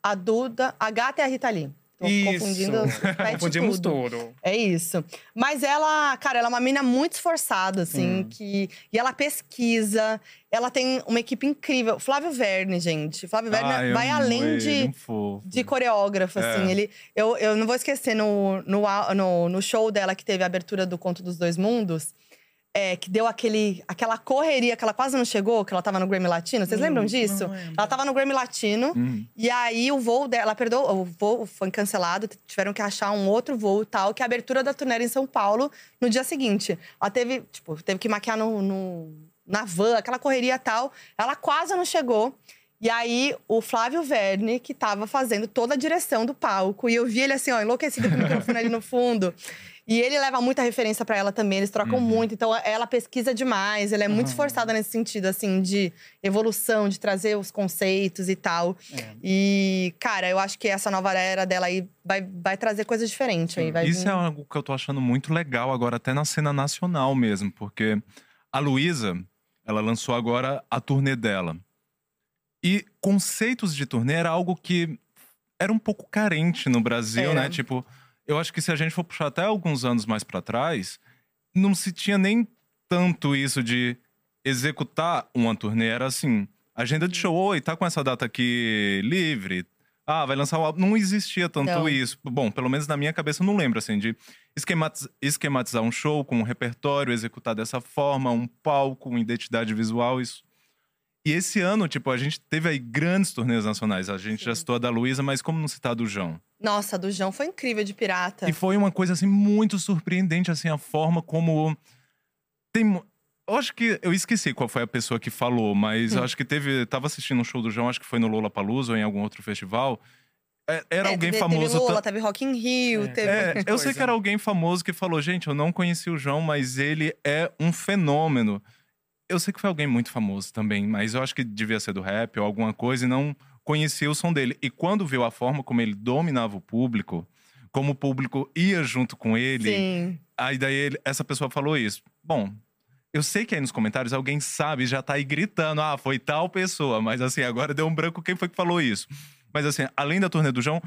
a Duda, a gata é a Rita Lee. Tô Isso. confundindo os pets Confundimos tudo. tudo. É isso. Mas ela, cara, ela é uma menina muito esforçada, assim, Sim. que. E ela pesquisa, ela tem uma equipe incrível. Flávio Verne, gente. Flávio Verne Ah, vai além de, um fofo. de coreógrafo, É. assim. Ele, eu, eu não vou esquecer no, no, no, no show dela que teve a abertura do Conto dos Dois Mundos. É, que deu aquele, aquela correria que ela quase não chegou, que ela tava no Grammy Latino. Vocês Hum, lembram disso? lembro. Ela tava no Grammy Latino. Hum. E aí o voo dela, ela perdeu, o voo foi cancelado, tiveram que achar um outro voo e tal, que é a abertura da turnê era em São Paulo no dia seguinte. Ela teve, tipo, teve que maquiar no, no- na van, aquela correria e tal. Ela quase não chegou. E aí, o Flávio Verne, que tava fazendo toda a direção do palco, e eu vi ele assim, ó, enlouquecido com o microfone ali no fundo. E ele leva muita referência pra ela também, eles trocam muito. Então, ela pesquisa demais, ela é muito Uhum. esforçada nesse sentido, assim, de evolução, de trazer os conceitos e tal. É. E, cara, eu acho que essa nova era dela aí vai, vai trazer coisas diferentes aí. Vai Isso vir- é algo que eu tô achando muito legal agora, até na cena nacional mesmo, porque a Luísa, ela lançou agora a turnê dela. E conceitos de turnê era algo que era um pouco carente no Brasil, Era. né? Tipo, eu acho que se a gente for puxar até alguns anos mais pra trás, não se tinha nem tanto isso de executar uma turnê. Era assim, agenda de show, oi, tá com essa data aqui livre? Ah, vai lançar o álbum. Não existia tanto isso. Bom, pelo menos na minha cabeça eu não lembro, assim, de esquematiz- esquematizar um show com um repertório, executar dessa forma, um palco, uma identidade visual, isso. E esse ano, tipo, a gente teve aí grandes turnês nacionais. A gente já Sim. citou a da Luísa, mas como não citar a do João? Nossa, a do João foi incrível de pirata. E foi uma coisa assim muito surpreendente assim a forma como tem eu acho que eu esqueci qual foi a pessoa que falou, mas eu Hum. acho que teve, tava assistindo um show do João, acho que foi no Lollapalooza ou em algum outro festival. É, Era É, alguém teve, famoso Teve Lola, teve Rock in Rio, É. teve… é, eu sei que era alguém famoso que falou, gente, eu não conheci o João, mas ele é um fenômeno. Eu sei que foi alguém muito famoso também, mas eu acho que devia ser do rap ou alguma coisa e não conhecia o som dele. E quando viu a forma como ele dominava o público, como o público ia junto com ele, Sim. aí daí ele- essa pessoa falou isso. Bom, eu sei que aí nos comentários alguém sabe e já tá aí gritando, ah, foi tal pessoa, mas assim, agora deu um branco quem foi que falou isso. Mas assim, além da turnê do João,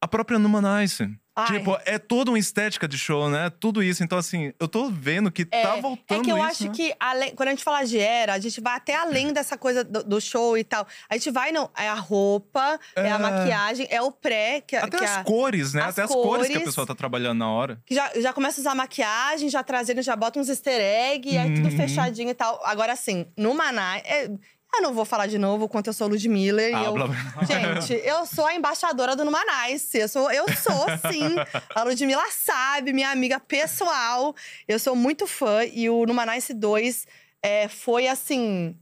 a própria Numa Nice. Ai. Tipo, é toda uma estética de show, né? Tudo isso. Então, assim, eu tô vendo que É, tá voltando É que eu isso, acho né? que, além- quando a gente fala de era, a gente vai até além dessa coisa do, do show e tal. A gente vai, não. É a roupa, é, a É. maquiagem, é o pré, que, Até que, as a- cores, né? as Até as cores que a cores. pessoa tá trabalhando na hora. que já, já começa a usar maquiagem, já trazendo, já bota uns easter egg, aí tudo Uhum. fechadinho e tal. Agora, assim, no Maná. é- eu não vou falar de novo o quanto eu sou Lud Miller. e Ah, eu, blá, blá. Gente, eu sou a embaixadora do Numanice. Eu sou, eu sou sim. A Ludmilla sabe, minha amiga pessoal. Eu sou muito fã. E o Numanice 2 é, foi assim.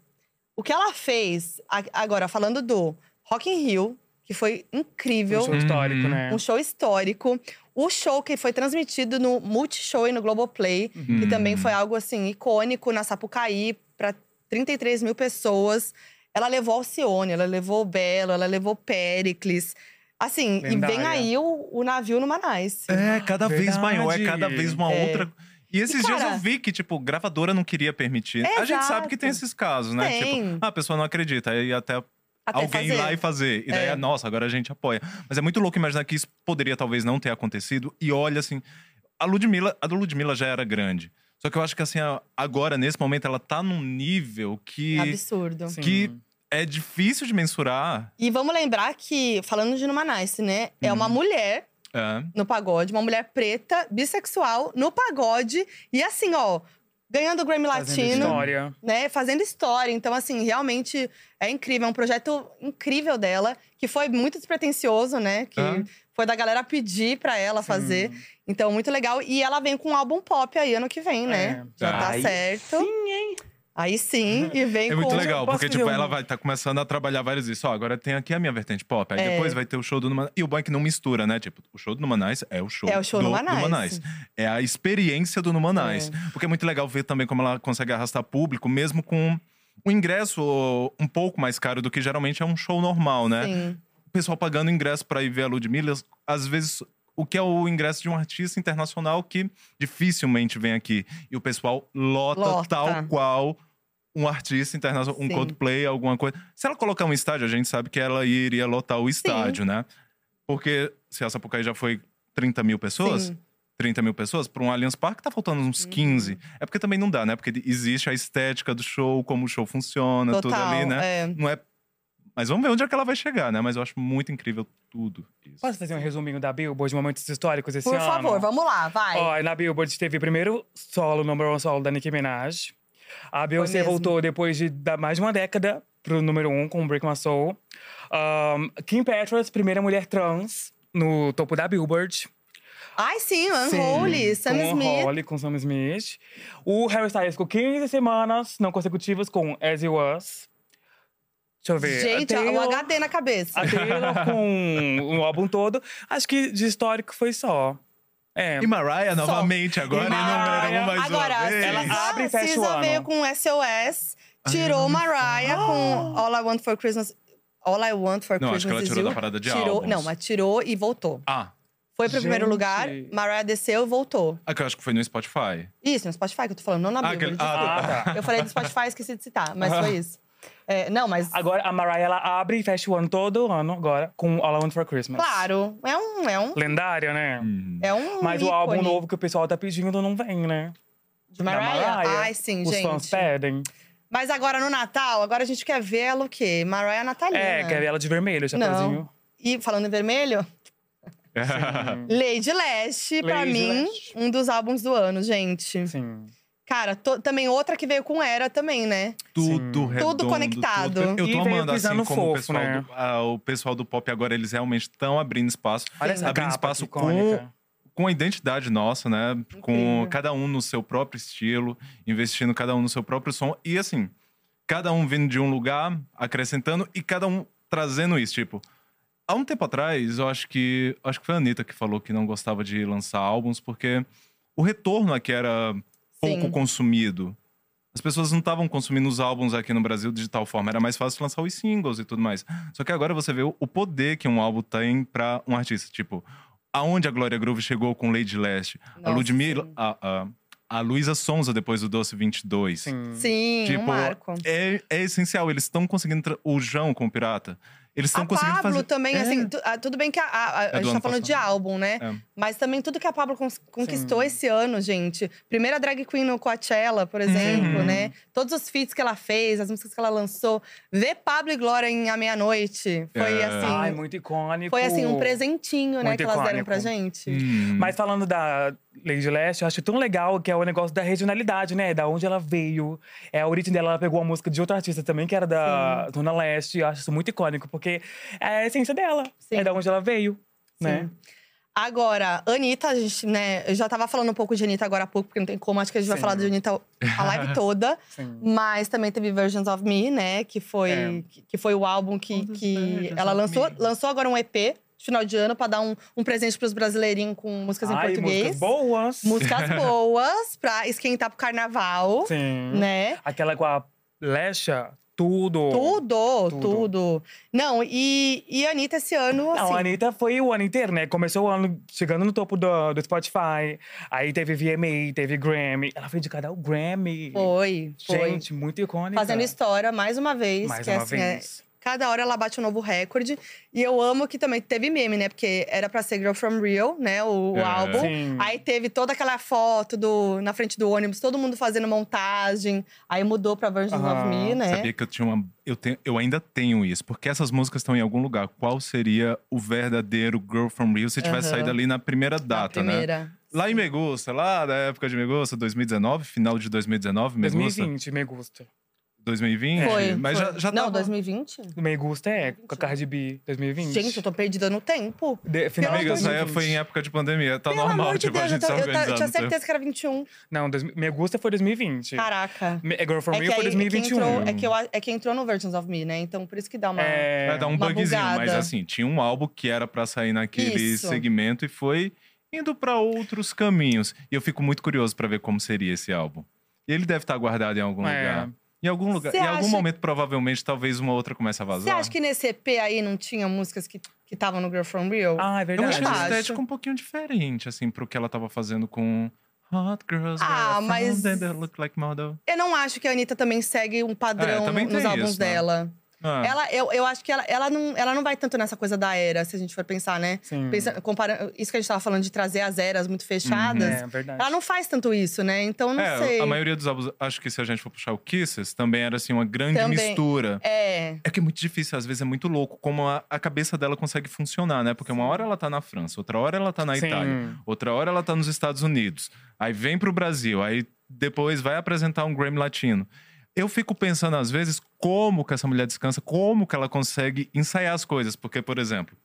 O que ela fez, agora, falando do Rock in Rio, que foi Um incrível. show histórico, Uhum. né? Um show histórico. O show que foi transmitido no Multishow e no Globoplay, Uhum. que também foi algo assim icônico na Sapucaí para 33 mil pessoas. Ela levou Alcione, ela levou o Belo, ela levou Pericles. Assim, e vem Lendária. aí o, o navio no Manais. É, cada vez Verdade. maior, é cada vez uma É. outra. E esses E, dias cara- eu vi que, tipo, gravadora não queria permitir. A gente sabe que tem esses casos, né? Tem. Tipo, ah, a pessoa não acredita. Aí até, Até alguém ir fazer. lá e fazer. E daí, É. nossa, agora a gente apoia. Mas é muito louco imaginar que isso poderia talvez não ter acontecido. E olha, assim, a Ludmilla, a do Ludmilla já era grande. Só que eu acho que, assim, agora, nesse momento, ela tá num nível que, Absurdo. Sim. que é difícil de mensurar. E vamos lembrar que, falando de Numanice, né? É Uhum. uma mulher É. no pagode, uma mulher preta, bissexual, no pagode. E assim, ó, ganhando o Grammy Fazendo Latino. história. né, fazendo história. Então, assim, realmente é incrível. É um projeto incrível dela, que foi muito despretensioso, né? Que Ah. foi da galera pedir pra ela fazer. Então, muito legal. E ela vem com um álbum pop aí ano que vem, né? É. Já tá Aí certo. Sim, hein? Aí sim, e vem É com… muito legal, porque, tipo, ela vai estar começando a trabalhar vários isso. Ó, agora tem aqui a minha vertente pop. Aí É. depois vai ter o show do Numanais. E o bom é que não mistura, né? Tipo, o show do Numanais é o show, É o show do Numanais. É a experiência do Numanais. Porque é muito legal ver também como ela consegue arrastar público, mesmo com o ingresso um pouco mais caro do que geralmente é um show normal, né? Sim. O pessoal pagando ingresso pra ir ver a Ludmilla, às vezes… O que é o ingresso de um artista internacional que dificilmente vem aqui. E o pessoal lota, Lota. tal qual um artista internacional, um Sim. Coldplay, alguma coisa. Se ela colocar um estádio, a gente sabe que ela iria lotar o estádio, né? Porque se a Sapucaí já foi 30 mil pessoas, Sim. Uhum. 30 mil pessoas, para um Allianz Parque tá faltando uns 15. É porque também não dá, né? Porque existe a estética do show, como o show funciona, tudo Total, ali, né? é. Não é. Mas vamos ver onde é que ela vai chegar, né? Mas eu acho muito incrível tudo isso. Posso fazer um resuminho da Billboard de momentos históricos esse Por ano? favor, vamos lá, vai. Ó, na Billboard teve o primeiro solo, number one solo da Nicki Minaj. A Beyoncé voltou depois de mais de uma década pro número um com Break My Soul. Um, Kim Petras, primeira mulher trans no topo da Billboard. Ai, sim, Unholy, Sam com Smith. Unholy, com Sam Smith. O Harry Styles ficou 15 semanas não consecutivas com As You Was. Deixa eu ver. Gente, a o Taylor, HD na cabeça. a Taylor com o álbum todo. Acho que de histórico foi só. É. E Mariah Só. novamente, agora E Mariah. número um mais Agora, uma vez. ela Cisa, abre e fecha o ano. veio com SOS, tirou Mariah com All I Want for Christmas. All I Want for Não, acho que Christmas ela is tirou You. da parada de tirou, álbuns. Não, mas tirou e voltou. Ah, Foi pro primeiro Gente. lugar, Mariah desceu e voltou. é que eu acho que foi no Spotify. Isso, no Spotify que eu tô falando, não na Ah, Billboard. aquele- ah, tá. Eu falei do Spotify, esqueci de citar, mas foi isso. É, não, mas Agora, a Mariah, ela abre e fecha o ano todo ano agora com All I Want For Christmas. claro, é um, é um, Lendária, né? Uhum. é um Mas o álbum ícone novo que o pessoal tá pedindo não vem, né? de Da Mariah. Mariah. Ai, sim, Os gente. fãs pedem. Mas agora no Natal, agora a gente quer ver ela o quê? Mariah Natalina. É, quer ver ela de vermelho, chapeuzinho. E falando em vermelho, Lady Leste, pra Lady mim, Leste. um dos álbuns do ano, gente. Sim. Cara, to- também outra que veio com Era também, né? tudo redondo. Tudo conectado. tudo- Eu E tô veio amando, assim, como o, fofo, pessoal né? do, ah, o pessoal do pop agora, eles realmente estão abrindo espaço. Olha essa abrindo capa espaço com, com a identidade nossa, né? Com Incrível. cada um no seu próprio estilo, investindo cada um no seu próprio som. E assim, cada um vindo de um lugar, acrescentando, e cada um trazendo isso. Tipo, há um tempo atrás, eu acho que. Acho que foi a Anitta que falou que não gostava de lançar álbuns, porque o retorno aqui era pouco Sim. consumido. As pessoas não estavam consumindo os álbuns aqui no Brasil de tal forma. Era mais fácil lançar os singles e tudo mais. Só que agora você vê o poder que um álbum tem pra um artista. Tipo, aonde a Glória Groove chegou com Lady Leste. a Ludmilla… A, a, a Luísa Sonza depois do Doce 22. Sim. Sim, Tipo, um marco. É, é essencial. Eles estão conseguindo… O João com o Pirata. Eles estão A conseguindo Pablo fazer… também, É. assim, tu- ah, tudo bem que a, a- a- a do gente tá falando de passado. álbum, né? Mas também tudo que a Pablo conquistou Sim. esse ano, gente. Primeira drag queen no Coachella, por exemplo, Uhum. né? Todos os feats que ela fez, as músicas que ela lançou. Ver Pablo e Glória em A Meia-Noite foi É. assim. Ai, muito icônico. foi assim, um presentinho, né, Muito que elas deram icônico. pra gente. Hum. Mas falando da Lady Leste, eu acho tão legal que é o negócio da regionalidade, né? Da onde ela veio. É a origem dela, ela pegou uma música de outra artista também, que era da Dona Leste. Eu acho isso muito icônico, porque é a essência dela. Sim. É da onde ela veio, né? Agora, Anitta, a gente, né? Eu já tava falando um pouco de Anitta agora há pouco, porque não tem como, acho que a gente vai Sim. falar de Anitta a live toda. Sim. Mas também teve Versions of Me, né? Que foi, É. que, que foi o álbum que, que ela lançou. me. Lançou agora um EP final de ano pra dar um, um presente pros brasileirinhos com músicas em Ai, português. músicas boas. Músicas boas pra esquentar pro carnaval, Sim. né? Aquela com a Lesha, tudo. Tudo, Tudo. tudo. Não, e, e a Anitta esse ano, assim… Não, a Anitta foi o ano inteiro, né? Começou o ano chegando no topo do, do Spotify. Aí teve VMA, teve Grammy. Ela foi indicada ao Grammy. Foi, foi. Gente, muito icônica. Fazendo história mais uma vez. Mais que uma assim, é- vez. Cada hora ela bate um novo recorde. E eu amo que também teve meme, né? Porque era pra ser Girl From Real, né? O, o É. álbum. Sim. Aí teve toda aquela foto do, na frente do ônibus, todo mundo fazendo montagem. Aí mudou pra Versions of Aham. Me, né? Sabia que eu tinha uma. Eu, tenho, eu ainda tenho isso, porque essas músicas estão em algum lugar. Qual seria o verdadeiro Girl from Rio se tivesse Aham. saído ali na primeira Na data, né? primeira. Lá em Megusta, lá da época de Megusta, 2019, final de 2019, Megusta. 2020, Me Gusta. 2020. Foi. Mas foi. já, já Não, tava. 2020? Me Gusta é com a Cardi B, 2020. Gente, eu tô perdida no tempo. De, final Amiga, de isso aí 2020. foi em época de pandemia. Tá Pelo normal, tipo, a Deus, gente eu, se tô- eu, organizando. tinha certeza que era 21. Não, dois- Me Gusta foi 2020. Caraca. Me- Girl From É que, foi aí, é, que 2021. entrou, é, que eu, a- é que entrou no Versions of Me, né? Então, por isso que dá uma… É, Vai dar um bugzinho, mas bugada. assim, tinha um álbum que era pra sair naquele Isso. segmento e foi indo pra outros caminhos. E eu fico muito curioso pra ver como seria esse álbum. E ele deve estar guardado em algum É. lugar. Em algum lugar. Cê Em algum acha- momento, provavelmente, talvez uma outra comece a Você vazar. acha que nesse EP aí não tinha músicas que estavam no Girl From Real? Ah, é Eu verdade. acho que a acho. estética um pouquinho diferente, assim, pro que ela tava fazendo com Hot Girls. Ah, mas- They Look Like Model. Eu não acho que a Anitta também segue um padrão É, também no- nos álbuns isso, né? Ah, Ela, eu, eu acho que ela, ela, não, ela não vai tanto nessa coisa da era, se a gente for pensar, né? Sim. Pensa, comparando, isso que a gente tava falando de trazer as eras muito fechadas. É, verdade. Ela não faz tanto isso, né? Então, não é, sei. a maioria dos álbuns, acho que se a gente for puxar o Kisses, também era assim, uma grande Também. mistura. É. É que é muito difícil, às vezes é muito louco como a, a cabeça dela consegue funcionar, né? Porque uma hora ela tá na França, outra hora ela tá na Sim. Itália, outra hora ela tá nos Estados Unidos. Aí vem pro Brasil, aí depois vai apresentar um Grammy Latino. Eu fico pensando, às vezes, como que essa mulher descansa, como que ela consegue ensaiar as coisas. Porque, por exemplo,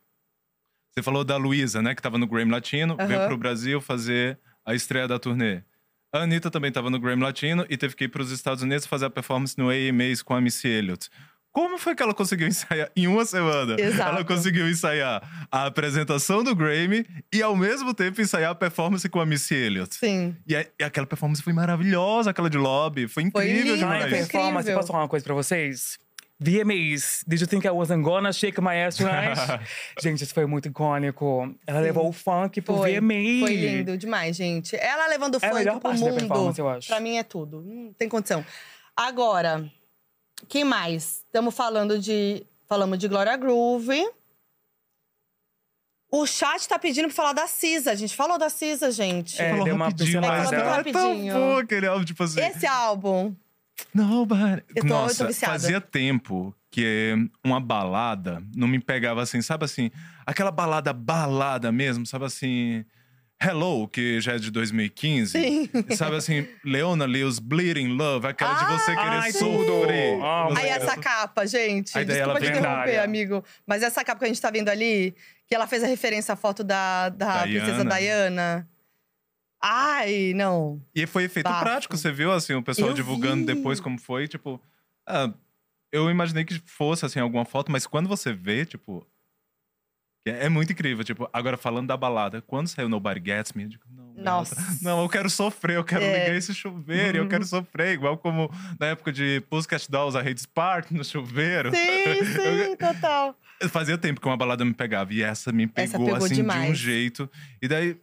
você falou da Luísa, né? Que tava no Grammy Latino, veio Aham. pro Brasil fazer a estreia da turnê. A Anitta também tava no Grammy Latino e teve que ir pros Estados Unidos fazer a performance no AMAs com a Missy Elliott. Como foi que ela conseguiu ensaiar em uma semana? Exato. Ela conseguiu ensaiar a apresentação do Grammy e, ao mesmo tempo, ensaiar a performance com a Missy Elliott. Sim. E, a- e aquela performance foi maravilhosa, aquela de lobby. Foi Foi incrível linda, Ai, a foi demais. performance, incrível. posso falar uma coisa pra vocês? VMAs, Did you think I wasn't gonna shake my ass tonight? gente, isso foi muito icônico. Ela levou o funk pro Foi. VMA. Foi lindo demais, gente. Ela levando É a melhor funk pro parte da mundo. performance, eu acho. Pra mim é tudo. Não tem condição. Agora, quem mais? Estamos falando de. Falamos de Glória Groove. O chat tá pedindo pra falar da Cisa. A gente falou da Cisa, gente. É, Falou deu uma rapidinho, pincelada. mas Falou é tão rapidinho. bom aquele álbum, tipo assim… Esse álbum. Nobody. Eu tô- eu tô Nossa, viciada. fazia tempo que uma balada não me pegava assim, sabe assim? Aquela balada balada mesmo, sabe assim? Hello, que já é de 2015. Sim. Sabe assim, Leona Lewis, Bleeding Love, aquela de você querer Ai, sofrer. tudo! Ah, Você Aí essa capa, gente. Aí desculpa te interromper, amigo. Mas essa capa que a gente tá vendo ali, que ela fez a referência à foto da, da Diana. princesa Diana. Ai, não. E foi efeito Bafo. prático, você viu assim, o pessoal Eu divulgando vi. depois como foi, tipo, ah, eu imaginei que fosse assim alguma foto, mas quando você vê, tipo, é é muito incrível, tipo, agora falando da balada, quando saiu Nobody Gets Me, eu digo, não, Nossa. Não, eu quero sofrer, eu quero É. ligar esse chuveiro, eu quero sofrer, igual como na época de Pussycat Dolls, a Hate Spark no chuveiro. Sim, sim, total. Fazia tempo que uma balada me pegava e essa me Essa pegou, pegou assim de um demais. jeito. E daí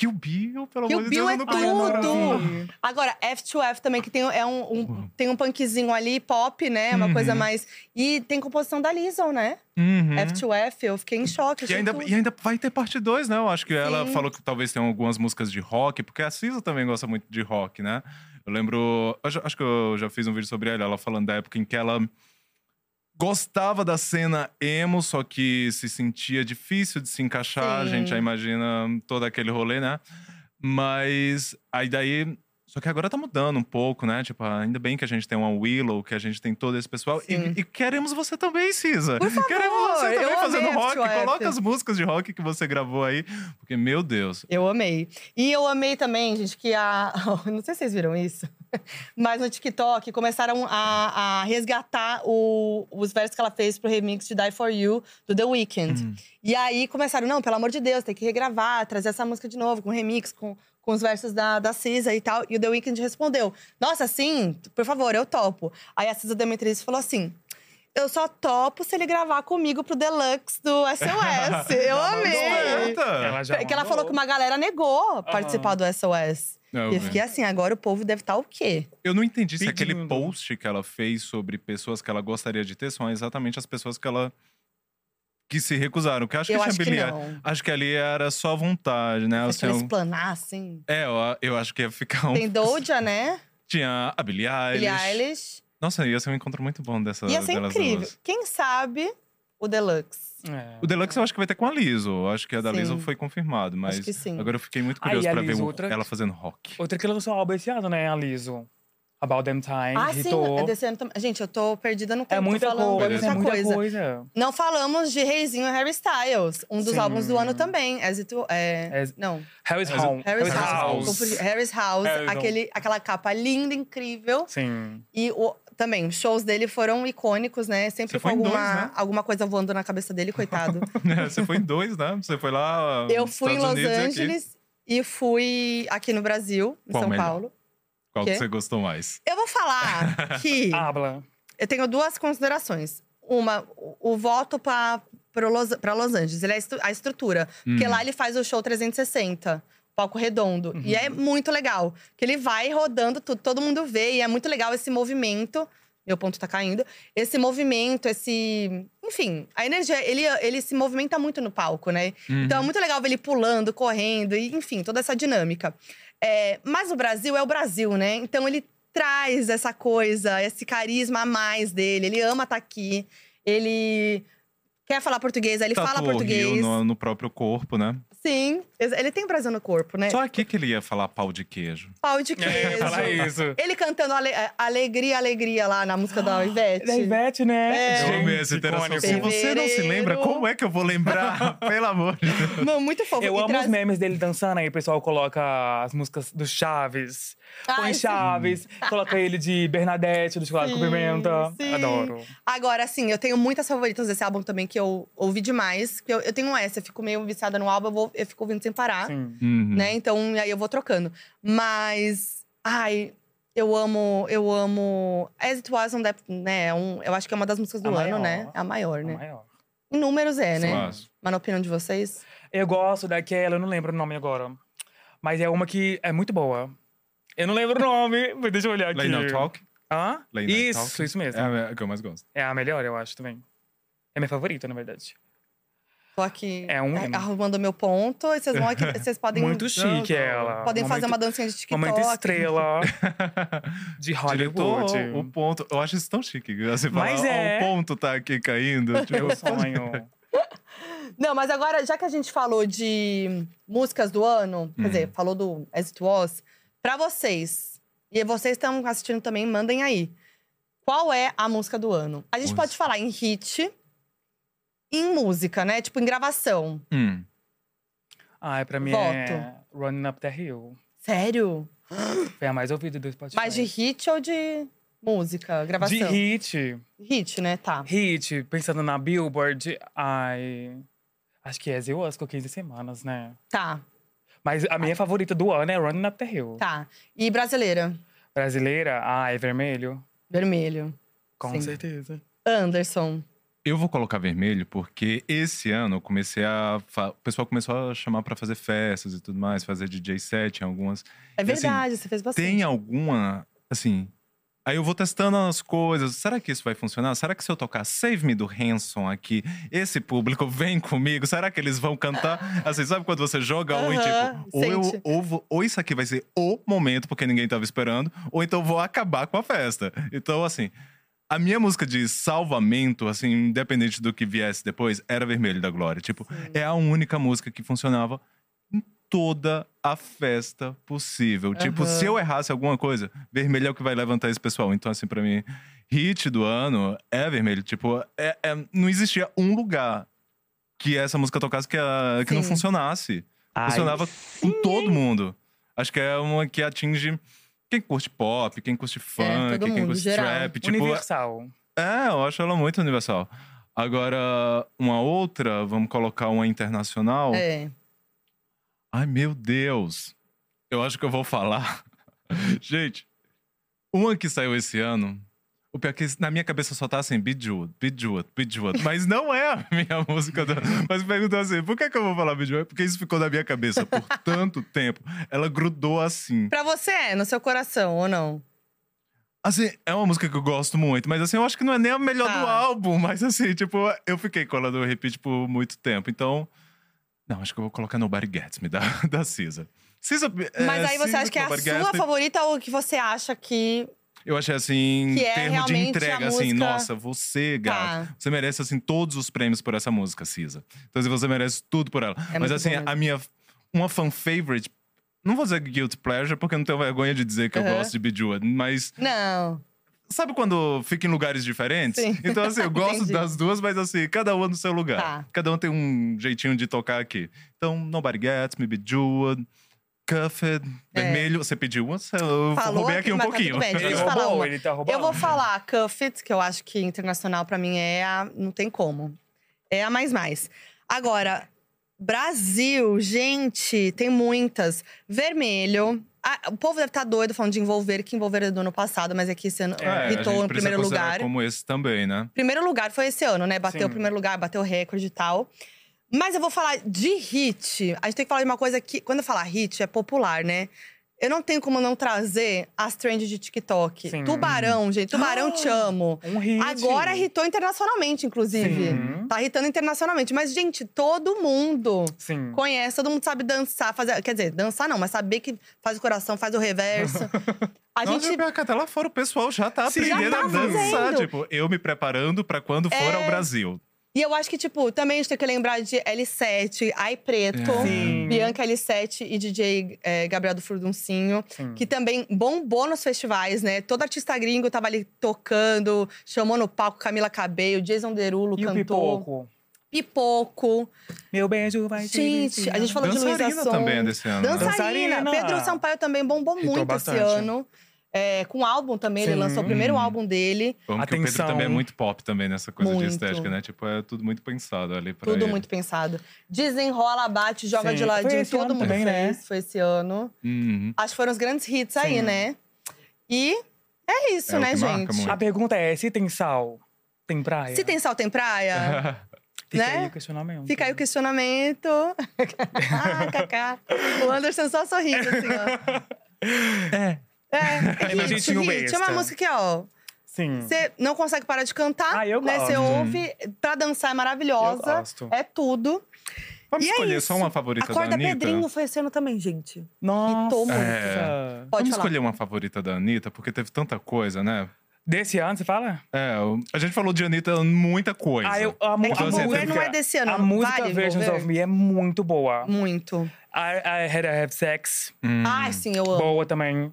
Kill Bill, pelo Kill amor de Bill Deus, é eu não conheço tudo! nada. Agora, F2F também, que tem, é um, um- tem um punkzinho ali, pop, né? Uma Uhum. coisa mais. E tem composição da Lizzo, né? Uhum. F2F, eu fiquei em choque. E ainda, tudo. e ainda vai ter parte 2, né? Eu acho que ela Sim. falou que talvez tenham algumas músicas de rock, porque a Cisa também gosta muito de rock, né? Eu lembro. eu já- acho que eu já fiz um vídeo sobre ela, ela falando da época em que ela gostava da cena emo, só que se sentia difícil de se encaixar. A Sim. gente já imagina todo aquele rolê, né? Mas aí daí Só que agora tá mudando um pouco, né? Tipo, ainda bem que a gente tem uma Willow, que a gente tem todo esse pessoal. E, e queremos você também, Cisa. Por favor, queremos você também fazendo a rock. F2F. Coloca as músicas de rock que você gravou aí. Porque, meu Deus. Eu amei. E eu amei também, gente, que a. Não sei se vocês viram isso. Mas no TikTok começaram a, a resgatar o- os versos que ela fez pro remix de Die For You, do The Weeknd. Hum. E aí começaram, não, pelo amor de Deus, tem que regravar, trazer essa música de novo, com remix, com, com os versos da, da Cisa e tal. E o The Weeknd respondeu: Nossa, sim, por favor, eu topo. Aí a Cisa Demetriz falou assim. Eu só topo se ele gravar comigo pro Deluxe do SOS. Eu amei. Ela já Que ela falou que uma galera negou participar do SOS. Não, e eu fiquei assim, agora o povo deve estar o quê? Eu não entendi se aquele Pedindo. post que ela fez sobre pessoas que ela gostaria de ter são exatamente as pessoas que ela. que se recusaram. Porque eu acho Eu que acho que não. Acho que ali era só vontade, né? Se Assim, eu- explanar, assim. é, eu, eu acho que ia ficar um. Tem Doja, né? Tinha a Billie Eilish. Billie Eilish. Nossa, ia ser um encontro muito bom dessa, Ia ser delas incrível. duas. Quem sabe o Deluxe. É. O Deluxe eu acho que vai ter com a Liso. Acho que a da Sim. Liso foi confirmado, mas que sim. agora eu fiquei muito curioso e a pra ver Liso, outra- ela fazendo rock. Outra que lançou álbum esse ano, né? A Liso. About Them Time. ah, sim. hitou. É desse ano também. Gente, eu tô perdida no tempo. É muita falando coisa, muita é muita coisa. coisa. Não falamos de Reizinho Harry Styles. Um dos Sim. álbuns do ano também. As it, é, As- Não. Harry's Home. Harry's, Harry's House. Confundi. Harry's House. Harry's aquele, aquela capa linda, incrível. Sim. E o, também, os shows dele foram icônicos, né? Sempre Você com foi em alguma, dois, né? alguma coisa voando na cabeça dele, coitado. Você foi em dois, né? Você foi lá. Eu nos fui em Estados Los Unidos e aqui. Angeles e fui aqui no Brasil, em Qual São melhor? Paulo. Qual Quê? que você gostou mais? Eu vou falar que Habla. eu tenho duas considerações. Uma, o, o voto para Los, pra Los Angeles, ele é a estru- a estrutura. Porque Hum. lá ele faz o show 360. Palco redondo. E Uhum. é muito legal. Que ele vai rodando tudo, todo mundo vê. E é muito legal esse movimento. Meu ponto tá caindo. Esse movimento, esse. Enfim, a energia. Ele, ele se movimenta muito no palco, né? Uhum. Então é muito legal ver ele pulando, correndo, e, enfim, toda essa dinâmica. É, mas o Brasil é o Brasil, né? Então ele traz essa coisa, esse carisma a mais dele. Ele ama estar aqui. Ele quer falar português, aí ele fala Tatuou o português. Rio no, no próprio corpo, né? Sim, ele tem o Brasil no corpo, né? Só aqui que ele ia falar pau de queijo. Pau de queijo. É, fala isso. Ele cantando ale- Alegria, Alegria lá na música da Ivete. Da Ivete, né? É. Gente, icônico. Se você não se lembra, como é que eu vou lembrar? Pelo amor de Deus. Não, muito fofo. Eu E amo traz- os memes dele dançando aí, o pessoal coloca as músicas do Chaves. Põe sim. Chaves, coloca ele de Bernadette, do Chocolate com Sim, Pimenta. sim. Adoro. Agora, assim, eu tenho muitas favoritas desse álbum também que eu ouvi demais. Que eu, eu tenho essa, eu fico meio viciada no álbum, eu, vou, eu fico ouvindo sem parar. Sim. Uhum. Né? Então, aí eu vou trocando. Mas, ai, eu amo, eu amo. As It Was, on That, né? é Um, eu acho que é uma das músicas do A ano, maior. né? É a maior, A né? maior. Em números é, né? Suazo. Mas na opinião de vocês? Eu gosto daquela, eu não lembro o nome agora. Mas é uma que é muito boa. Eu não lembro o nome, mas deixa eu olhar aqui. Lay Now Talk? Hã? Lay Isso, Talk? isso mesmo. É a que eu mais gosto. É a melhor, eu acho, também. É minha favorita, na verdade. Tô aqui É um hino. arrumando meu ponto. E vocês vão aqui, vocês podem. Muito chique não. ela. Podem fazer uma dancinha de TikTok. Momento estrela de Hollywood. Diretor, o ponto. Eu acho isso tão chique. Você fala, Mas "Ó, é. o ponto tá aqui caindo. Tipo, Meu sonho. Não, mas agora, já que a gente falou de músicas do ano, quer Hum. dizer, falou do As It Was, pra vocês, e vocês estão assistindo também, mandem aí. Qual é a música do ano? A gente pode falar em hit, em música, né? Tipo, em gravação. hum. Ai, pra mim Voto. é Running Up the Hill. Sério? Foi a mais ouvida do Spotify. Mais de hit ou de música, gravação? De hit. Hit, né? Tá. Hit, pensando na Billboard, ai. Acho que é Zio Us com 15 semanas, né? Tá, Mas a minha favorita do ano é Running Up the Hill. tá. E brasileira? Brasileira, ai, vermelho. Vermelho. Com Sim. certeza. Anderson. Eu vou colocar vermelho porque esse ano eu comecei a. O pessoal começou a chamar pra fazer festas e tudo mais, fazer DJ set em algumas. É E, assim, verdade, você fez bastante. Tem alguma. Assim. Aí eu vou testando as coisas. Será que isso vai funcionar? Será que se eu tocar Save Me do Hanson aqui, esse público vem comigo? Será que eles vão cantar? Assim, sabe quando você joga um e tipo, ou, eu, ou, ou isso aqui vai ser o momento, porque ninguém tava esperando, ou então vou acabar com a festa. Então, assim. A minha música de salvamento, assim, independente do que viesse depois, era Vermelho da Glória. Tipo, é a única música que funcionava em toda a festa possível. Tipo, Aham. se eu errasse alguma coisa, vermelho é o que vai levantar esse pessoal. Então, assim, pra mim, hit do ano é vermelho. Tipo, é- é- não existia um lugar que essa música tocasse que, a- que não Sim. funcionasse. Ai, Funcionava com todo mundo. Acho que é uma que atinge quem curte pop, quem curte funk, É, quem mundo, curte geral. trap. Tipo, Universal. é, eu acho ela muito universal. Agora, uma outra, vamos colocar uma internacional. É. Ai, meu Deus. Eu acho que eu vou falar. Gente, uma que saiu esse ano. O pior é que na minha cabeça só tá assim, Bejeweled, Bejeweled, Bejeweled. Mas não é a minha música. Do... Mas perguntou assim, por que, que eu vou falar Bejeweled? Porque isso ficou na minha cabeça por tanto tempo. Ela grudou assim. Pra você é, no seu coração, ou não? Assim, é uma música que eu gosto muito, mas assim, eu acho que não é nem a melhor do álbum. Mas assim, tipo, eu fiquei com ela no repeat por muito tempo. Então, não, acho que eu vou colocar Nobody Gets Me, da, da Cisa. Cisa é, Mas aí você Cisa, acha que é a Nobody sua favorita ou que você acha que. Eu achei assim, Que é termo de entrega, assim, música- nossa, você, gato, Tá. você merece assim todos os prêmios por essa música, Cisa. Então assim, você merece tudo por ela. É Mas assim, bom a minha uma fan favorite, não vou dizer guilty pleasure porque eu não tenho vergonha de dizer que eu Aham. gosto de Bejeweled, mas Não. sabe quando fica em lugares diferentes? Sim. Então assim, eu gosto das duas, mas assim, cada uma no seu lugar. Tá. Cada um tem um jeitinho de tocar aqui. Então, Nobody Gets Me, Bejeweled, Cuffed, É. Vermelho, você pediu uma? Eu Falou roubei aqui, aqui um tá pouquinho. bem, deixa Ele roubou, uma. ele tá roubando. Eu vou falar Cuff It, que eu acho que internacional pra mim é a. Não tem como. É a mais mais. Agora, Brasil, gente, tem muitas. Vermelho. Ah, o povo deve estar doido falando de envolver, que envolver é do ano passado, mas aqui esse ano É, hitou no primeiro lugar. como esse também, né? Primeiro lugar foi esse ano, né? Bateu Sim. o primeiro lugar, bateu o recorde e tal. Mas eu vou falar de hit. A gente tem que falar de uma coisa que, quando eu falar hit, é popular, né? Eu não tenho como não trazer as trends de TikTok. Sim. Tubarão, gente. Tubarão, te amo. Um hit. Agora hitou internacionalmente, inclusive. Sim. Tá hitando internacionalmente. Mas, gente, todo mundo Sim. conhece, todo mundo sabe dançar. Fazer, quer dizer, dançar não, mas saber que faz o coração, faz o reverso. A Nossa, gente. que até lá fora o pessoal já tá Sim, aprendendo já tá a dançar. Tipo, eu me preparando pra quando for É. ao Brasil. E eu acho que, tipo, também a gente tem que lembrar de L7, Ai Preto, É. Sim. Bianca L7 e DJ é, Gabriel do Furduncinho. Sim. Que também bombou nos festivais, né? Todo artista gringo tava ali tocando, chamou no palco Camila Cabello, Jason Derulo E o cantou. pipoco? Pipoco. Meu beijo vai te Gente, a gente falou de Luísa Dançarina também é desse ano. né? Dançarina. Dançarina. Pedro Sampaio também bombou Hitou muito bastante. esse ano. É, com álbum também, ele Sim. lançou o primeiro Hum. álbum dele. Como que o Pedro Atenção. também é muito pop também nessa coisa Muito. de estética, né? Tipo, é tudo muito pensado ali pra Tudo ele. muito pensado. Desenrola, bate, joga Sim. de ladinho, todo mundo também, fez. né? Foi esse ano. Uhum. Acho que foram os grandes hits aí, Sim. né? E é isso, É né, gente? muito. A pergunta é: se tem sal, tem praia? Se tem sal, tem praia? Fica né? aí o questionamento. Fica aí o questionamento. ah, Cacá. O Anderson só sorrindo, assim, ó. é. É, é Ainda hit, jeitinho hit. É besta. uma música que, ó… Sim. Você não consegue parar de cantar, Ah, eu né? Você gosto. ouve, pra dançar é maravilhosa. Eu gosto. É tudo. Vamos E é escolher isso. só uma favorita A corda da Anitta? Pedrinho foi esse ano também, gente. Nossa. Hitou muito. É. Pode Vamos falar. escolher uma favorita da Anitta, porque teve tanta coisa, né? Desse ano, você fala? É, a gente falou de Anitta muita coisa. Ah, eu, a, É a Envolver música, não é desse ano. A música vale Versions of Me é muito boa. Muito. I, I Had to Have Sex, Hum. Ai, sim, eu amo. boa também.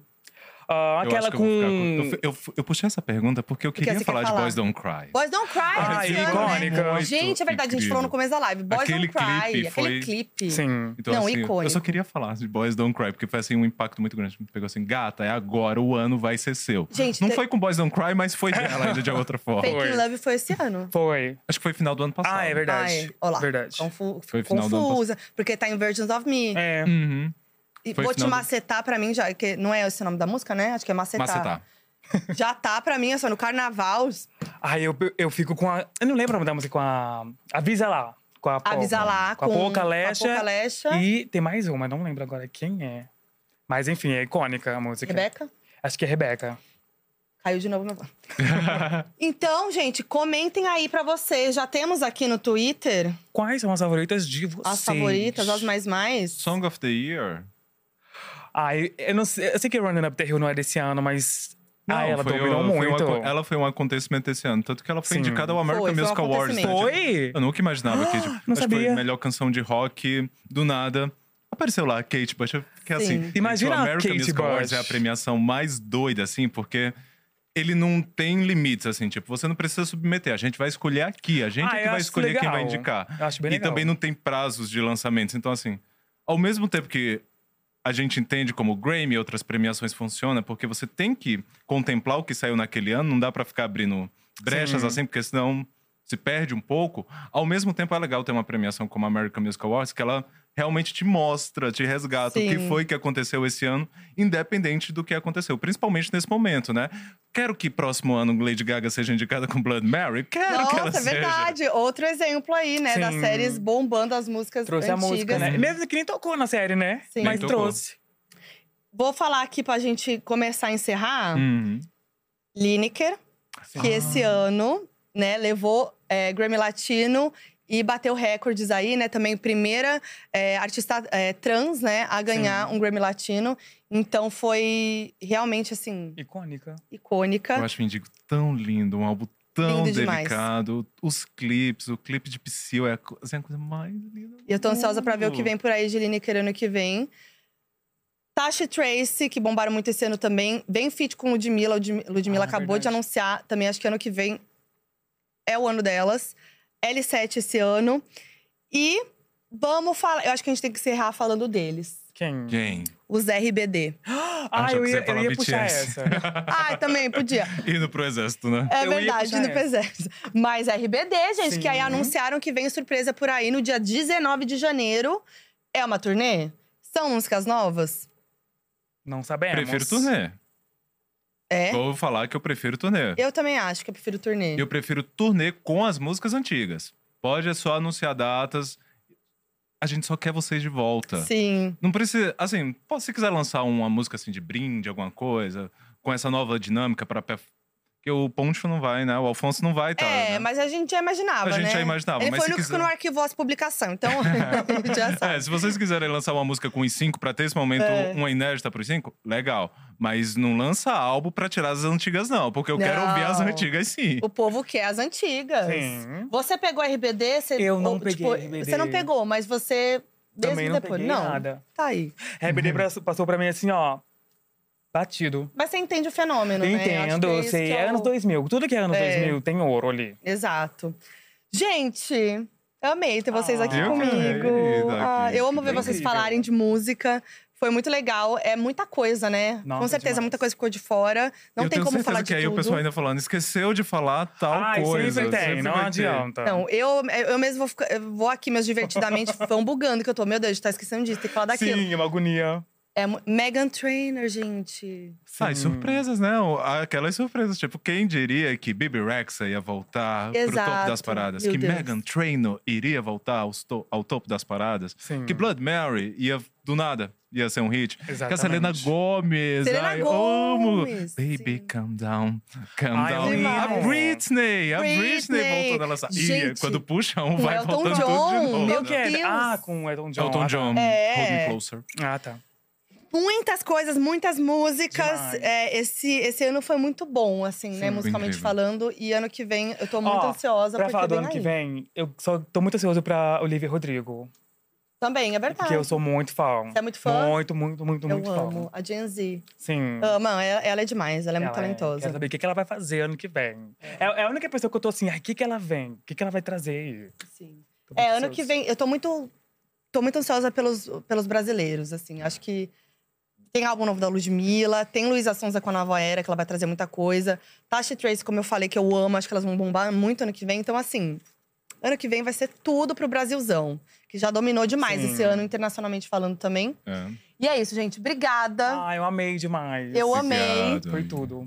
Ah, Eu aquela eu com. Eu, eu, eu puxei essa pergunta porque eu Porque queria você falar, quer de falar. Boys Don't Cry. Boys Don't Cry Ah, é ano, né? icônica. Gente, é verdade, a gente incrível. falou no começo da live. Boys Aquele Don't Cry, clipe foi- aquele clipe. Sim. Então, Não, assim, icônico. eu só queria falar de Boys Don't Cry, porque foi assim um impacto muito grande. Me pegou assim, gata, é agora, o ano vai ser seu. Gente, Não te- foi com Boys Don't Cry, mas foi dela ainda de outra forma. Fake Love foi esse ano. Foi. Acho que foi final do ano passado. Ah, é verdade. Ai, ó lá. Verdade. Confu Foi final do ano confusa, porque tá em Versions of Me. É. Uhum. E foi vou te final do- macetar pra mim, já, que não é esse o nome da música, né? Acho que é macetar. Macetar. Já tá pra mim, assim, no carnaval. Ai, eu, eu fico com a. Eu não lembro o nome da música, com a. Avisa lá. Com a Avisa lá, Com a Poca Lecha. Com a Poca Lecha. E tem mais uma, não lembro agora quem é. Mas enfim, é icônica a música. Rebeca? Acho que é Rebeca. Caiu de novo meu. então, gente, comentem aí pra vocês. Já temos aqui no Twitter Quais são as favoritas de vocês? as favoritas, as mais mais. Song of the Year. Ai, eu não sei. Eu sei que Running Up the Hill não é desse ano, mas. Não, ah, ela foi, dominou foi um muito. aco- ela foi um acontecimento esse ano. Tanto que ela foi Sim. indicada ao American Foi, foi um Music Awards. né? acontecimento. Foi? Eu nunca imaginava que, tipo, não acho que foi sabia. a melhor canção de rock do nada. apareceu lá a Kate Bush. Que é Sim. assim, Imagina o American Kate Music Awards Bush. é a premiação mais doida, assim, porque ele não tem limites, assim, tipo, você não precisa submeter. A gente vai escolher aqui, a gente Ah, é que vai escolher quem vai legal. indicar. Eu acho bem e legal. também não tem prazos de lançamentos. Então, assim, ao mesmo tempo que a gente entende como o Grammy e outras premiações funcionam, porque você tem que contemplar o que saiu naquele ano, não dá pra ficar abrindo brechas Sim. assim, porque senão se perde um pouco. Ao mesmo tempo, é legal ter uma premiação como a American Music Awards, que ela realmente te mostra, te resgata o que Sim. foi que aconteceu esse ano, independente do que aconteceu. Principalmente nesse momento, né? Quero que próximo ano Lady Gaga seja indicada com Blood Mary. Quero que ela Nossa, é seja. verdade. Outro exemplo aí, né? Das Sim. séries bombando as músicas Trouxe antigas. a música, né? Mesmo que nem tocou na série, né? Sim. Mas trouxe. Vou falar aqui pra gente começar a encerrar. Uhum. Lineker, que esse ano, né, levou é, Grammy Latino e bateu recordes aí, né? Também primeira é, artista é, trans, né, a ganhar um Grammy Latino. Então foi realmente, assim, Icônica. icônica. Eu acho o Indigo tão lindo, um álbum tão Lindo demais. delicado. Os clipes, o clipe de Psyll é assim, a coisa mais linda. E eu tô ansiosa pra ver o que vem por aí de Lineker ano que vem. Tasha e Tracy, que bombaram muito esse ano também. Vem feat com Ludmilla. Ludmi- Ludmilla Ah, acabou de verdade. anunciar. Também acho que ano que vem é o ano delas. L7 esse ano. E vamos falar… Eu acho que a gente tem que encerrar falando deles. Quem? Quem? Os RBD. Ah, eu você ia, eu ia puxar essa. ah, também podia. Indo pro exército, né? É Eu verdade, puxar no PZ. Mas RBD, gente, que aí Sim. anunciaram que vem surpresa por aí no dia 19 de janeiro. É uma turnê? São músicas novas? Não sabemos. Prefiro turnê. É? Vou falar que eu prefiro turnê. Eu também acho que eu prefiro turnê. Eu prefiro turnê com as músicas antigas. Pode é só anunciar datas. A gente só quer vocês de volta. Sim. Não precisa. Assim, se quiser lançar uma música assim de brinde, alguma coisa, com essa nova dinâmica pra. Porque o Poncho não vai, né? O Alfonso não vai, tá? é, né? mas a gente já imaginava, A gente né? já imaginava, Ele mas foi o único quiser- que não arquivou as publicações, então a já sabe. É, se vocês quiserem lançar uma música com os cinco pra ter esse momento, É. uma inédita pros cinco, legal. Mas não lança álbum pra tirar as antigas, não. Porque eu quero Não. ouvir as antigas sim. O povo quer as antigas. Sim. Você pegou RBD? Você, Eu não ou, peguei tipo, RBD. Você não pegou, mas você… Mesmo Também não depois. peguei não. nada. Tá aí. RBD passou- passou pra mim assim, ó. Batido. Mas você entende o fenômeno, Eu né? Entendo, que é eu sei. que É o- anos 2000. Tudo que é anos É. 2000 tem ouro ali. Exato. Gente, eu amei ter vocês Ah, aqui eu que comigo. estar Ah, eu amo ver Foi vocês incrível. falarem de música. Foi muito legal. É muita coisa, né? Nossa, Com certeza, demais. muita coisa ficou de fora. Não eu tem tenho como certeza falar que de aí tudo. o pessoal ainda falando, esqueceu de falar tal Ai, coisa. sempre tem, sempre não adianta. Não, eu, eu mesmo vou, ficar- eu vou aqui, meus divertidamente, vão bugando que eu tô. Meu Deus, tá esquecendo disso, tem que falar daquilo. Sim, é uma agonia. É Megan Trainor, gente. Ah, e Sim. surpresas, né? Aquelas surpresas. Tipo, quem diria que Bibi Rexa ia voltar pro topo Exato. das paradas? Meu que Deus. Megan Trainor iria voltar to- ao topo das paradas? Sim. Que Blood Mary ia, do nada, ia ser um hit. Que a Exatamente. Selena Gomes. Selena ai, Gomes, amo. Baby, sim. calm down. Calm Ai, down. eu A. Britney. A Britney, Britney. voltando a lançar. E Gente, quando puxa um, com vai Elton voltando John, tudo de novo. meu Deus. Ah, com o Elton John. Elton Ah, tá. John. É. Hold Me Closer. Ah, tá. Muitas coisas, muitas músicas. É, esse, esse ano foi muito bom, assim, né? Sim, Musicalmente incrível. falando. E ano que vem, eu tô muito Ó, ansiosa Pra falar do ano que aí. vem, eu só tô muito ansioso pra Olivia Rodrigo. Também, é verdade. Porque eu sou muito fã. Você é muito fã? Muito, muito, muito, eu muito amo. fã. A Gen Z. Sim. Ama, ela, ela é demais, ela é muito Ela talentosa. Quero saber o que, que ela vai fazer ano que vem. É, é a única pessoa que eu tô assim, o que, que ela vem? O que, que ela vai trazer aí? Sim. É, muito ano que ansioso. vem, eu tô muito. tô muito ansiosa pelos, pelos brasileiros, assim. Acho que tem álbum novo da Ludmilla, tem Luísa Sonza com a nova era, que ela vai trazer muita coisa. Tasha e Trace, como eu falei, que eu amo, acho que elas vão bombar muito ano que vem. Então, assim, ano que vem vai ser tudo pro Brasilzão. Que já dominou demais Sim. esse ano, internacionalmente falando também. É. E é isso, gente. Obrigada. Ah, eu amei demais. eu amei. Obrigado. Foi tudo.